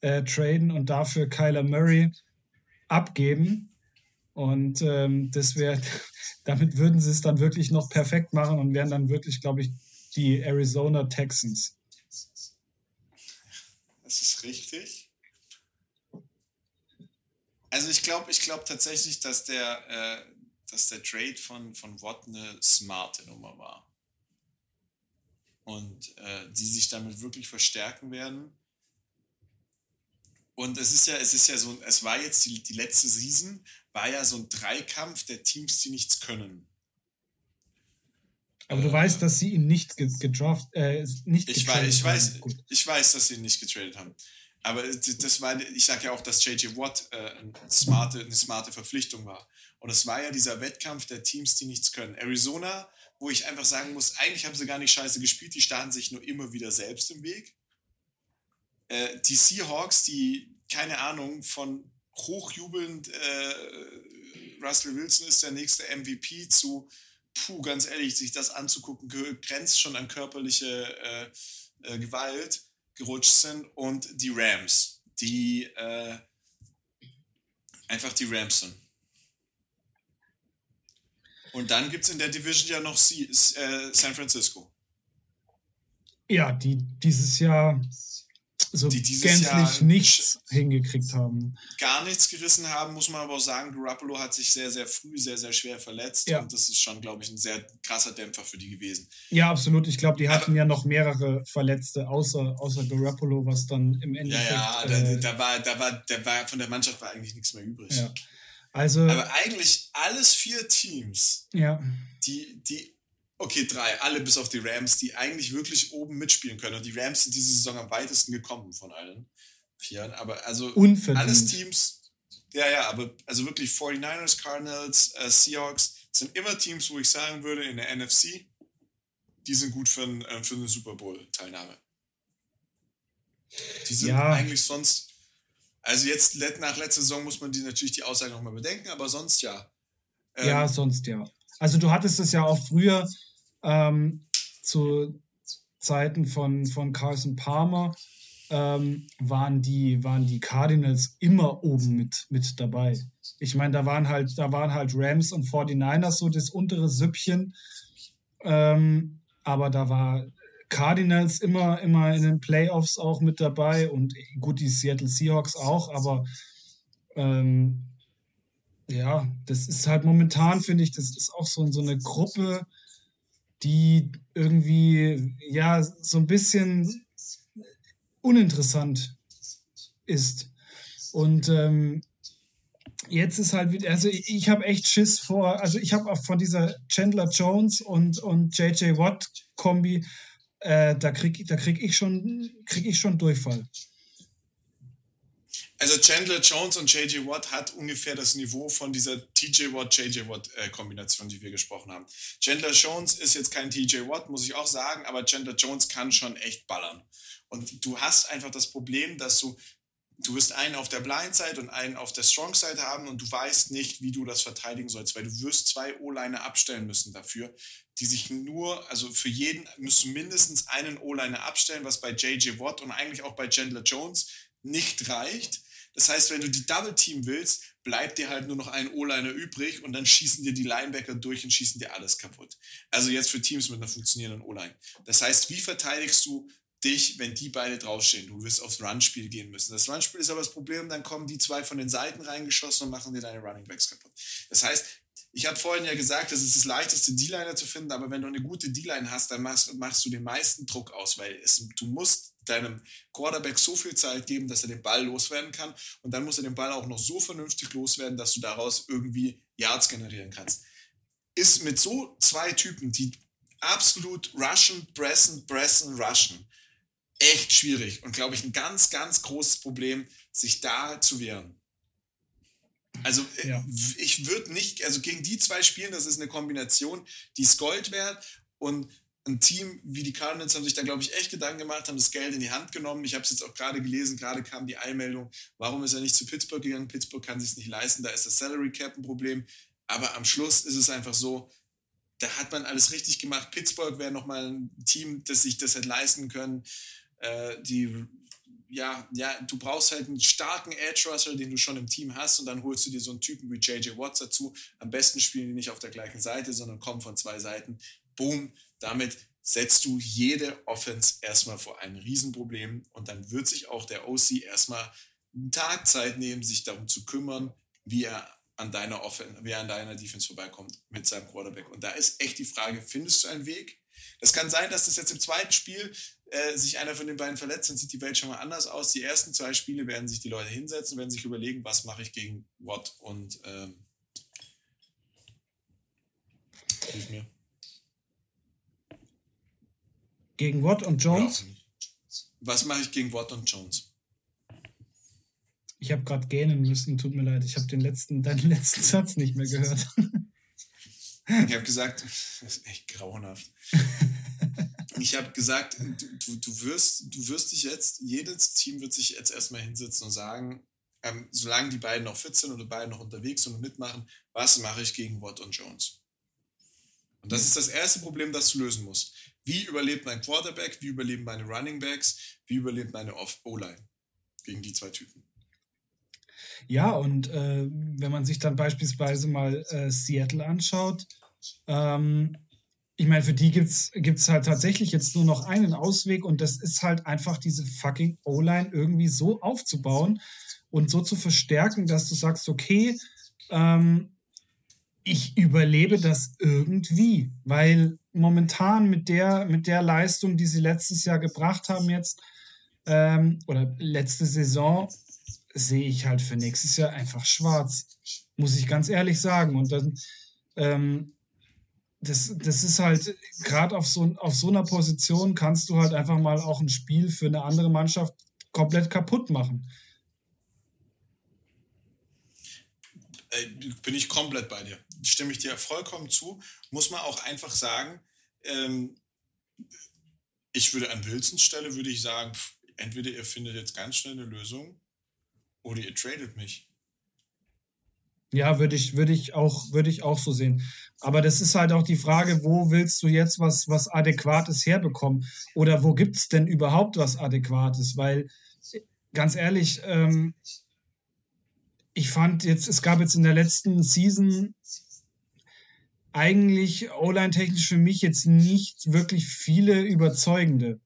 äh, traden und dafür Kyler Murray abgeben. Und ähm, das wäre, <laughs> damit würden sie es dann wirklich noch perfekt machen und wären dann wirklich, glaube ich, die Arizona Texans. Das ist richtig. Also ich glaube, ich glaube tatsächlich, dass der, äh, dass der Trade von, von Watt eine smarte Nummer war und äh, die sich damit wirklich verstärken werden. Und es ist ja, es ist ja so, es war jetzt die, die letzte Season, war ja so ein Dreikampf der Teams, die nichts können. Aber du weißt, dass sie ihn nicht gedraft, äh, nicht ich weiß, ich weiß, haben. ich weiß, dass sie ihn nicht getradet haben. Aber das war, ich sage ja auch, dass JJ Watt äh, eine, smarte, eine smarte Verpflichtung war. Und es war ja dieser Wettkampf der Teams, die nichts können. Arizona wo ich einfach sagen muss, eigentlich haben sie gar nicht scheiße gespielt, die standen sich nur immer wieder selbst im Weg. Äh, die Seahawks, die, keine Ahnung, von hochjubelnd äh, Russell Wilson ist der nächste MVP zu, puh, ganz ehrlich, sich das anzugucken, grenzt schon an körperliche äh, äh, Gewalt gerutscht sind und die Rams, die äh, einfach die Rams sind. Und dann gibt es in der Division ja noch äh, San Francisco. Ja, die dieses Jahr so die gänzlich Jahr nichts hingekriegt haben. Gar nichts gerissen haben, muss man aber auch sagen. Garoppolo hat sich sehr, sehr früh, sehr, sehr schwer verletzt. Ja. Und das ist schon, glaube ich, ein sehr krasser Dämpfer für die gewesen. Ja, absolut. Ich glaube, die hatten aber, ja noch mehrere Verletzte, außer, außer Garoppolo, was dann im Endeffekt... Ja, ja, äh, da, da, war, da, war, da war von der Mannschaft war eigentlich nichts mehr übrig. Ja. Also, Aber eigentlich alles vier Teams, ja. die, die, okay, drei, alle bis auf die Rams, die eigentlich wirklich oben mitspielen können. Und die Rams sind diese Saison am weitesten gekommen von allen vieren. Aber also Unverdient. alles Teams, ja, ja, aber also wirklich 49ers, Cardinals, äh, Seahawks sind immer Teams, wo ich sagen würde, in der NFC, die sind gut für, ein, äh, für eine Super Bowl-Teilnahme. Die sind ja. eigentlich sonst also jetzt nach letzter Saison muss man die natürlich die Aussage nochmal bedenken, aber sonst ja. Ähm, ja, sonst ja. Also du hattest es ja auch früher ähm, zu Zeiten von, von Carson Palmer ähm, waren, die, waren die Cardinals immer oben mit, mit dabei. Ich meine, da waren halt, da waren halt Rams und 49ers so das untere Süppchen. Ähm, aber da war Cardinals immer, immer in den Playoffs auch mit dabei und gut, die Seattle Seahawks auch, aber ähm, ja, das ist halt momentan, finde ich, das ist auch so, so eine Gruppe, die irgendwie, ja, so ein bisschen uninteressant ist. Und ähm, jetzt ist halt wieder, also ich, ich habe echt Schiss vor, also ich habe auch von dieser Chandler Jones und, und JJ Watt Kombi, äh, da kriege da krieg ich, krieg ich schon Durchfall. Also Chandler Jones und JJ Watt hat ungefähr das Niveau von dieser TJ Watt, JJ Watt äh, Kombination, die wir gesprochen haben. Chandler Jones ist jetzt kein TJ Watt, muss ich auch sagen, aber Chandler Jones kann schon echt ballern. Und du hast einfach das Problem, dass du du wirst einen auf der Blind Side und einen auf der Strong Side haben und du weißt nicht, wie du das verteidigen sollst, weil du wirst zwei O-Liner abstellen müssen dafür, die sich nur, also für jeden müsst du mindestens einen O-Liner abstellen, was bei JJ Watt und eigentlich auch bei Chandler Jones nicht reicht. Das heißt, wenn du die Double Team willst, bleibt dir halt nur noch ein O-Liner übrig und dann schießen dir die Linebacker durch und schießen dir alles kaputt. Also jetzt für Teams mit einer funktionierenden O-Line. Das heißt, wie verteidigst du dich, wenn die beide draufstehen. Du wirst aufs Run-Spiel gehen müssen. Das Run-Spiel ist aber das Problem, dann kommen die zwei von den Seiten reingeschossen und machen dir deine Running Backs kaputt. Das heißt, ich habe vorhin ja gesagt, das ist das leichteste D-Liner zu finden, aber wenn du eine gute D-Line hast, dann machst, machst, du den meisten Druck aus, weil es, du musst deinem Quarterback so viel Zeit geben, dass er den Ball loswerden kann und dann muss er den Ball auch noch so vernünftig loswerden, dass du daraus irgendwie Yards generieren kannst. Ist mit so zwei Typen, die absolut rushen, pressen, pressen, rushen, echt schwierig und glaube ich ein ganz, ganz großes Problem, sich da zu wehren. Also äh, ja. ich würde nicht, also gegen die zwei spielen, das ist eine Kombination, die ist Gold wert und ein Team wie die Cardinals haben sich da, glaube ich, echt Gedanken gemacht, haben das Geld in die Hand genommen. Ich habe es jetzt auch gerade gelesen, gerade kam die Eilmeldung, warum ist er nicht zu Pittsburgh gegangen? Pittsburgh kann sich nicht leisten, da ist das Salary Cap ein Problem. Aber am Schluss ist es einfach so, da hat man alles richtig gemacht. Pittsburgh wäre nochmal ein Team, das sich das hätte leisten können. Äh, die, ja, ja, du brauchst halt einen starken Edge Rusher, den du schon im Team hast, und dann holst du dir so einen Typen wie JJ Watts dazu. Am besten spielen die nicht auf der gleichen Seite, sondern kommen von zwei Seiten. Boom, damit setzt du jede Offense erstmal vor ein Riesenproblem und dann wird sich auch der OC erstmal einen Tag Zeit nehmen, sich darum zu kümmern, wie er an deiner Offense, wie er an deiner Defense vorbeikommt mit seinem Quarterback. Und da ist echt die Frage, findest du einen Weg? Es kann sein, dass das jetzt im zweiten Spiel äh, sich einer von den beiden verletzt, dann sieht die Welt schon mal anders aus. Die ersten zwei Spiele werden sich die Leute hinsetzen, werden sich überlegen, was mache ich gegen Watt und ähm, hilf mir. Gegen Watt und Jones? Ja. Was mache ich gegen Watt und Jones? Ich habe gerade gähnen müssen, tut mir leid. Ich habe den letzten, <laughs> deinen letzten Satz nicht mehr gehört. ich habe gesagt, <laughs> das ist echt grauenhaft. <laughs> Ich habe gesagt, du, du, wirst, du wirst dich jetzt, jedes Team wird sich jetzt erstmal hinsetzen und sagen, ähm, solange die beiden noch fit sind oder beide noch unterwegs sind und mitmachen, was mache ich gegen Watt und Jones? Und das ist das erste Problem, das du lösen musst. Wie überlebt mein Quarterback? Wie überleben meine Running Backs? Wie überlebt meine O-Line gegen die zwei Typen? Ja, und äh, wenn man sich dann beispielsweise mal äh, Seattle anschaut, ähm, ich meine, für die gibt es halt tatsächlich jetzt nur noch einen Ausweg und das ist halt einfach diese fucking O-Line irgendwie so aufzubauen und so zu verstärken, dass du sagst, okay, ähm, ich überlebe das irgendwie, weil momentan mit der, mit der Leistung, die sie letztes Jahr gebracht haben jetzt ähm, oder letzte Saison, sehe ich halt für nächstes Jahr einfach schwarz, muss ich ganz ehrlich sagen. Und dann ähm, das, das ist halt, gerade auf so, auf so einer Position kannst du halt einfach mal auch ein Spiel für eine andere Mannschaft komplett kaputt machen. bin ich komplett bei dir. Stimme ich dir vollkommen zu. Muss man auch einfach sagen, ähm, ich würde an Wilsons Stelle würde ich sagen, entweder ihr findet jetzt ganz schnell eine Lösung oder ihr tradet mich. Ja, würde ich, würde ich auch, ich auch so sehen. Aber das ist halt auch die Frage, wo willst du jetzt was, was Adäquates herbekommen? Oder wo gibt es denn überhaupt was Adäquates? Weil, ganz ehrlich, ähm, ich fand jetzt, es gab jetzt in der letzten Season eigentlich O-Line-technisch für mich jetzt nicht wirklich viele überzeugende.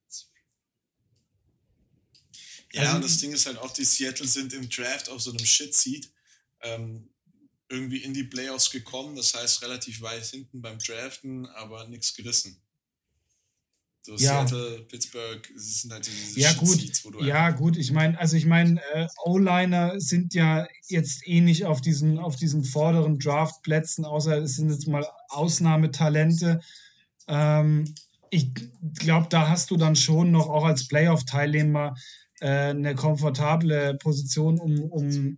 Ja, also, und das Ding ist halt auch, die Seattle sind im Draft auf so einem Shit-Seed. Ähm, irgendwie in die Playoffs gekommen, das heißt relativ weit hinten beim Draften, aber nichts gerissen. So ja. Seattle, Pittsburgh, das sind halt diese ja, gut. Seeds, wo du Ja, gut, ich meine, also ich meine, äh, O-Liner sind ja jetzt eh nicht auf diesen, auf diesen vorderen Draftplätzen, außer es sind jetzt mal Ausnahmetalente. Ähm, ich glaube, da hast du dann schon noch auch als Playoff-Teilnehmer äh, eine komfortable Position, um, um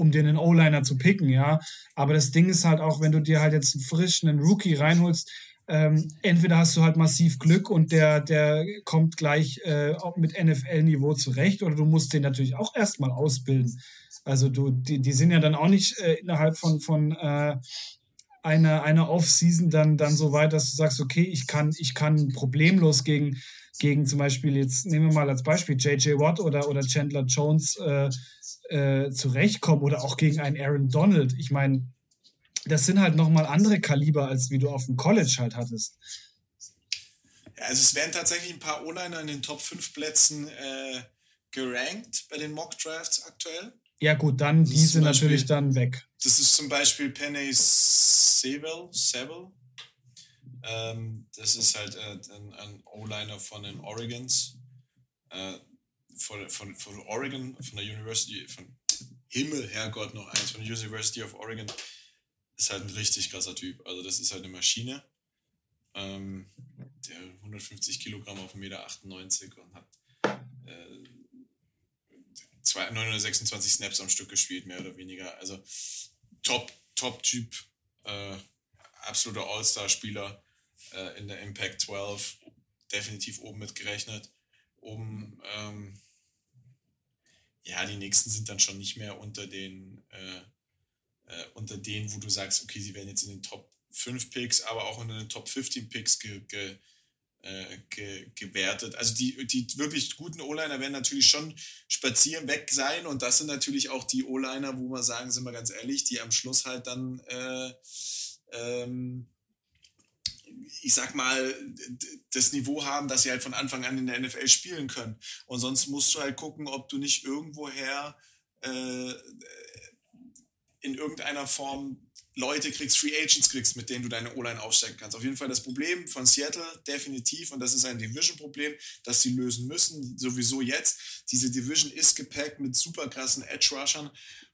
um dir einen O-Liner zu picken, ja. Aber das Ding ist halt auch, wenn du dir halt jetzt einen frischen einen Rookie reinholst, ähm, entweder hast du halt massiv Glück und der, der kommt gleich äh, mit NFL-Niveau zurecht, oder du musst den natürlich auch erstmal ausbilden. Also du, die, die sind ja dann auch nicht äh, innerhalb von, von äh, einer, einer Off-Season dann, dann so weit, dass du sagst, okay, ich kann, ich kann problemlos gegen, gegen zum Beispiel, jetzt nehmen wir mal als Beispiel J.J. Watt oder, oder Chandler Jones äh, äh, zurechtkommen oder auch gegen einen Aaron Donald. Ich meine, das sind halt nochmal andere Kaliber, als wie du auf dem College halt hattest. Ja, also es werden tatsächlich ein paar O-Liner in den Top 5 Plätzen äh, gerankt bei den Mock Drafts aktuell. Ja, gut, dann das diese natürlich dann weg. Das ist zum Beispiel Penny Sewell, Sewell. Ähm, das ist halt äh, ein, ein O-Liner von den Oregons. Äh, von, von, von Oregon, von der University, von Himmel, Herrgott, noch eins, von der University of Oregon, ist halt ein richtig krasser Typ. Also das ist halt eine Maschine. Ähm, der 150 Kilogramm auf 1,98 Meter und hat 926 Snaps am Stück gespielt, mehr oder weniger. Also Top, Top-Typ, äh, absoluter All-Star-Spieler äh, in der Impact 12, definitiv oben mitgerechnet. Oben, ähm, ja, die nächsten sind dann schon nicht mehr unter den, äh, äh, unter denen, wo du sagst, okay, sie werden jetzt in den Top 5 Picks, aber auch unter den Top 15 Picks ge, ge, äh, ge, gewertet. Also die, die wirklich guten O-Liner werden natürlich schon spazieren weg sein und das sind natürlich auch die O-Liner, wo wir sagen, sind wir ganz ehrlich, die am Schluss halt dann äh, ähm, ich sag mal, das Niveau haben, dass sie halt von Anfang an in der NFL spielen können. Und sonst musst du halt gucken, ob du nicht irgendwoher äh, in irgendeiner Form Leute kriegst, Free Agents kriegst, mit denen du deine O-Line aufsteigen kannst. Auf jeden Fall das Problem von Seattle definitiv, und das ist ein Division-Problem, das sie lösen müssen, sowieso jetzt. Diese Division ist gepackt mit super krassen Edge-Rushern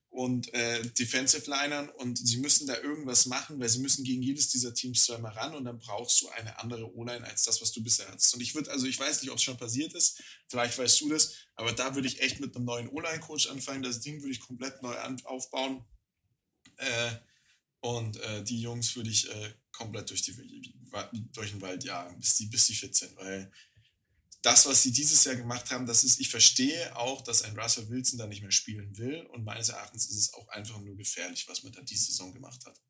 und äh, Defensive Linern und sie müssen da irgendwas machen, weil sie müssen gegen jedes dieser Teams zweimal ran und dann brauchst du eine andere O-Line als das, was du bisher hast. Und ich würde, also ich weiß nicht, ob es schon passiert ist, vielleicht weißt du das, aber da würde ich echt mit einem neuen O-Line-Coach anfangen. Das Ding würde ich komplett neu aufbauen. Äh, und äh, die Jungs würde ich äh, komplett durch, die, durch den Wald jagen, bis die, bis die fit sind, weil das, was sie dieses Jahr gemacht haben, das ist, ich verstehe auch, dass ein Russell Wilson da nicht mehr spielen will und meines Erachtens ist es auch einfach nur gefährlich, was man da diese Saison gemacht hat.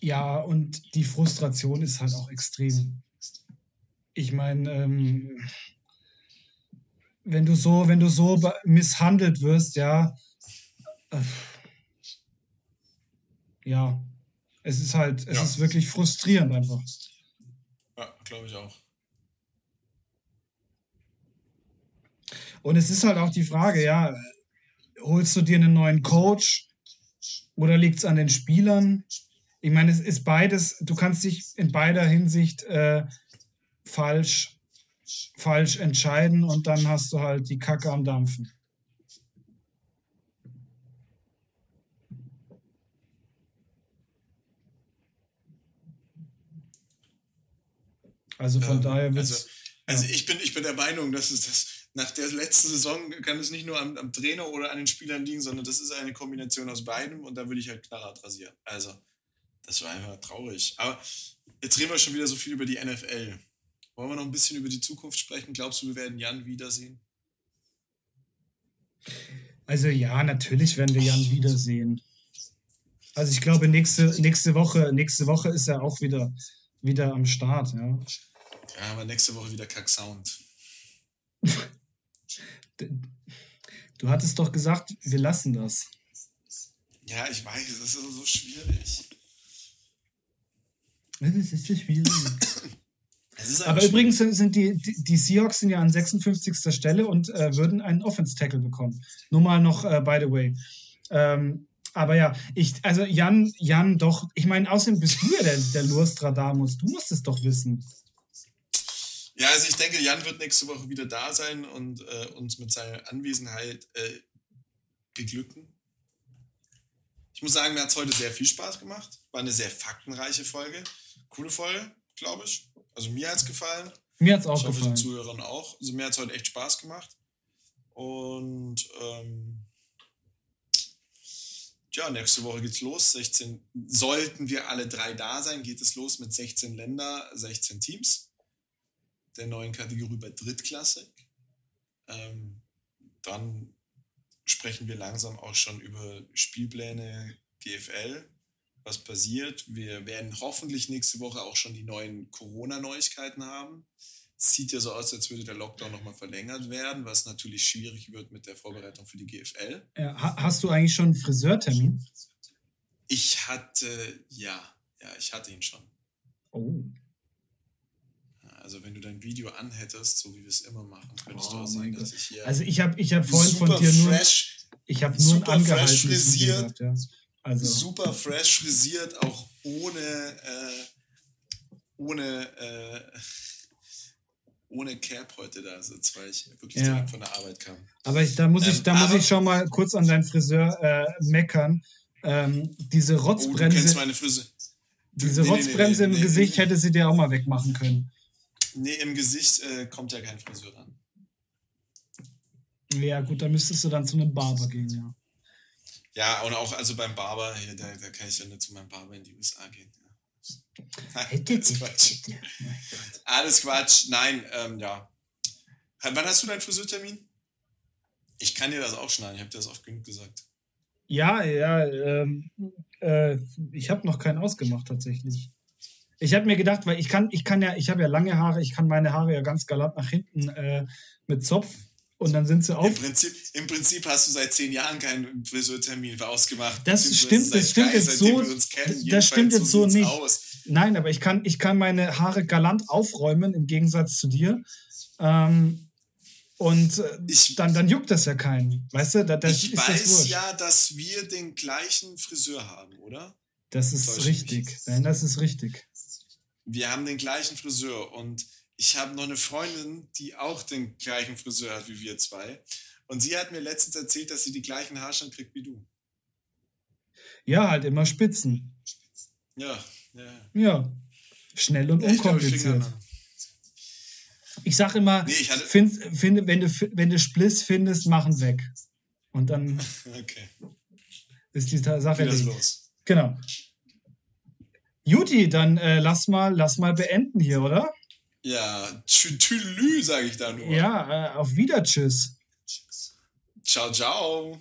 Ja, und die Frustration ist halt auch extrem. Ich meine, ähm, wenn du so, wenn du so misshandelt wirst, ja, äh, ja, es ist halt, es ja. ist wirklich frustrierend einfach. Ja, glaube ich auch. Und es ist halt auch die Frage, ja, holst du dir einen neuen Coach oder liegt es an den Spielern? Ich meine, es ist beides, du kannst dich in beider Hinsicht äh, falsch, falsch entscheiden und dann hast du halt die Kacke am Dampfen. Also von ähm, daher wird Also, also ja. ich, bin, ich bin der Meinung, dass es das nach der letzten Saison kann es nicht nur am, am, Trainer oder an den Spielern liegen, sondern das ist eine Kombination aus beidem und da würde ich halt knallhart rasieren. Also, das war einfach traurig. Aber jetzt reden wir schon wieder so viel über die NFL. Wollen wir noch ein bisschen über die Zukunft sprechen? Glaubst du, wir werden Jan wiedersehen? Also ja, natürlich werden wir Jan wiedersehen. Also ich glaube, nächste, nächste, Woche, nächste Woche ist er auch wieder, wieder am Start. Ja. Ja, aber nächste Woche wieder Kack-Sound. <laughs> Du hattest doch gesagt, wir lassen das. Ja, ich weiß, das ist so schwierig. Das ist so schwierig. <coughs> Aber übrigens sind, sind die, die, Seahawks sind ja an 56. Stelle und äh, würden einen Offense-Tackle bekommen. Nur mal noch, äh, by the way. Ähm, aber ja, ich, also Jan, Jan, doch, ich meine, außerdem bist du ja der, der Lustradamus. Du musst es doch wissen. Ja, also ich denke, Jan wird nächste Woche wieder da sein und äh, uns mit seiner Anwesenheit äh, beglücken. Ich muss sagen, mir hat es heute sehr viel Spaß gemacht. War eine sehr faktenreiche Folge. Coole Folge, glaube ich. Also mir hat es gefallen. Mir hat es auch ich hoffe, gefallen. den Zuhörern auch. Also mir hat es heute echt Spaß gemacht. Und ähm, ja, nächste Woche geht's los. 16, sollten wir alle drei da sein, geht es los mit 16 Länder, 16 Teams der neuen Kategorie bei Drittklassik. Ähm, dann sprechen wir langsam auch schon über Spielpläne GFL, was passiert. Wir werden hoffentlich nächste Woche auch schon die neuen Corona-Neuigkeiten haben. Sieht ja so aus, als würde der Lockdown nochmal verlängert werden, was natürlich schwierig wird mit der Vorbereitung für die GFL. Ja, hast du eigentlich schon einen Friseurtermin? Ich hatte, ja, ja, ich hatte ihn schon. Oh. Also wenn du dein Video anhättest, so wie wir es immer machen, könntest oh du auch sehen, dass ich hier. Also ich habe ich hab vorhin von dir nur. Fresh, ich habe nur super fresh frisiert. Ja. also. Super fresh frisiert, auch ohne äh, ohne äh, ohne Cap heute da sitze, weil ich wirklich ja. direkt von der Arbeit kam. Aber ich, da muss ich, ähm, da muss ich schon mal kurz an deinen Friseur äh, meckern. Ähm, diese Rotzbremse. Oh, du kennst meine Friseur. Diese nee, Rotzbremse nee, nee, im Gesicht hätte sie dir auch mal wegmachen können. Nee, im Gesicht äh, kommt ja kein Friseur ran. Ja, gut, dann müsstest du dann zu einem Barber gehen, ja. Ja, und auch also beim Barber, hier, da, da kann ich ja nicht zu meinem Barber in die USA gehen. Ja. Alles Quatsch. Alles Quatsch. Nein, ähm, ja. Wann hast du deinen Friseurtermin? Ich kann dir das auch schneiden, ich habe dir das oft genug gesagt. Ja, ja, ähm, äh, ich habe noch keinen ausgemacht tatsächlich. Ich habe mir gedacht, weil ich kann, ich kann ja, ich habe ja lange Haare, ich kann meine Haare ja ganz galant nach hinten äh, mit Zopf und dann sind sie auf. Im Prinzip, Im Prinzip hast du seit zehn Jahren keinen Friseurtermin ausgemacht. Das stimmt, das stimmt jetzt so. Kennen, das stimmt jetzt so nicht. Aus. Nein, aber ich kann, ich kann meine Haare galant aufräumen im Gegensatz zu dir. Ähm, und äh, ich, dann, dann juckt das ja keinen. Weißt du? Da, das ich weiß das ja, dass wir den gleichen Friseur haben, oder? Das ist richtig. Nein, das ist richtig. Wir haben den gleichen Friseur und ich habe noch eine Freundin, die auch den gleichen Friseur hat wie wir zwei. Und sie hat mir letztens erzählt, dass sie die gleichen Haarschnitt kriegt wie du. Ja, halt immer Spitzen. Ja, ja. Ja. Schnell und unkompliziert. Ich, glaub, ich, ich sag immer, nee, ich find, find, wenn, du, wenn du Spliss findest, machen weg. Und dann <laughs> okay. ist die Sache. los. Genau. Juti, dann äh, lass, mal, lass mal beenden hier, oder? Ja, tschüss, sage ich da nur. Ja, äh, auf Wieder, tschüss. Ciao, ciao.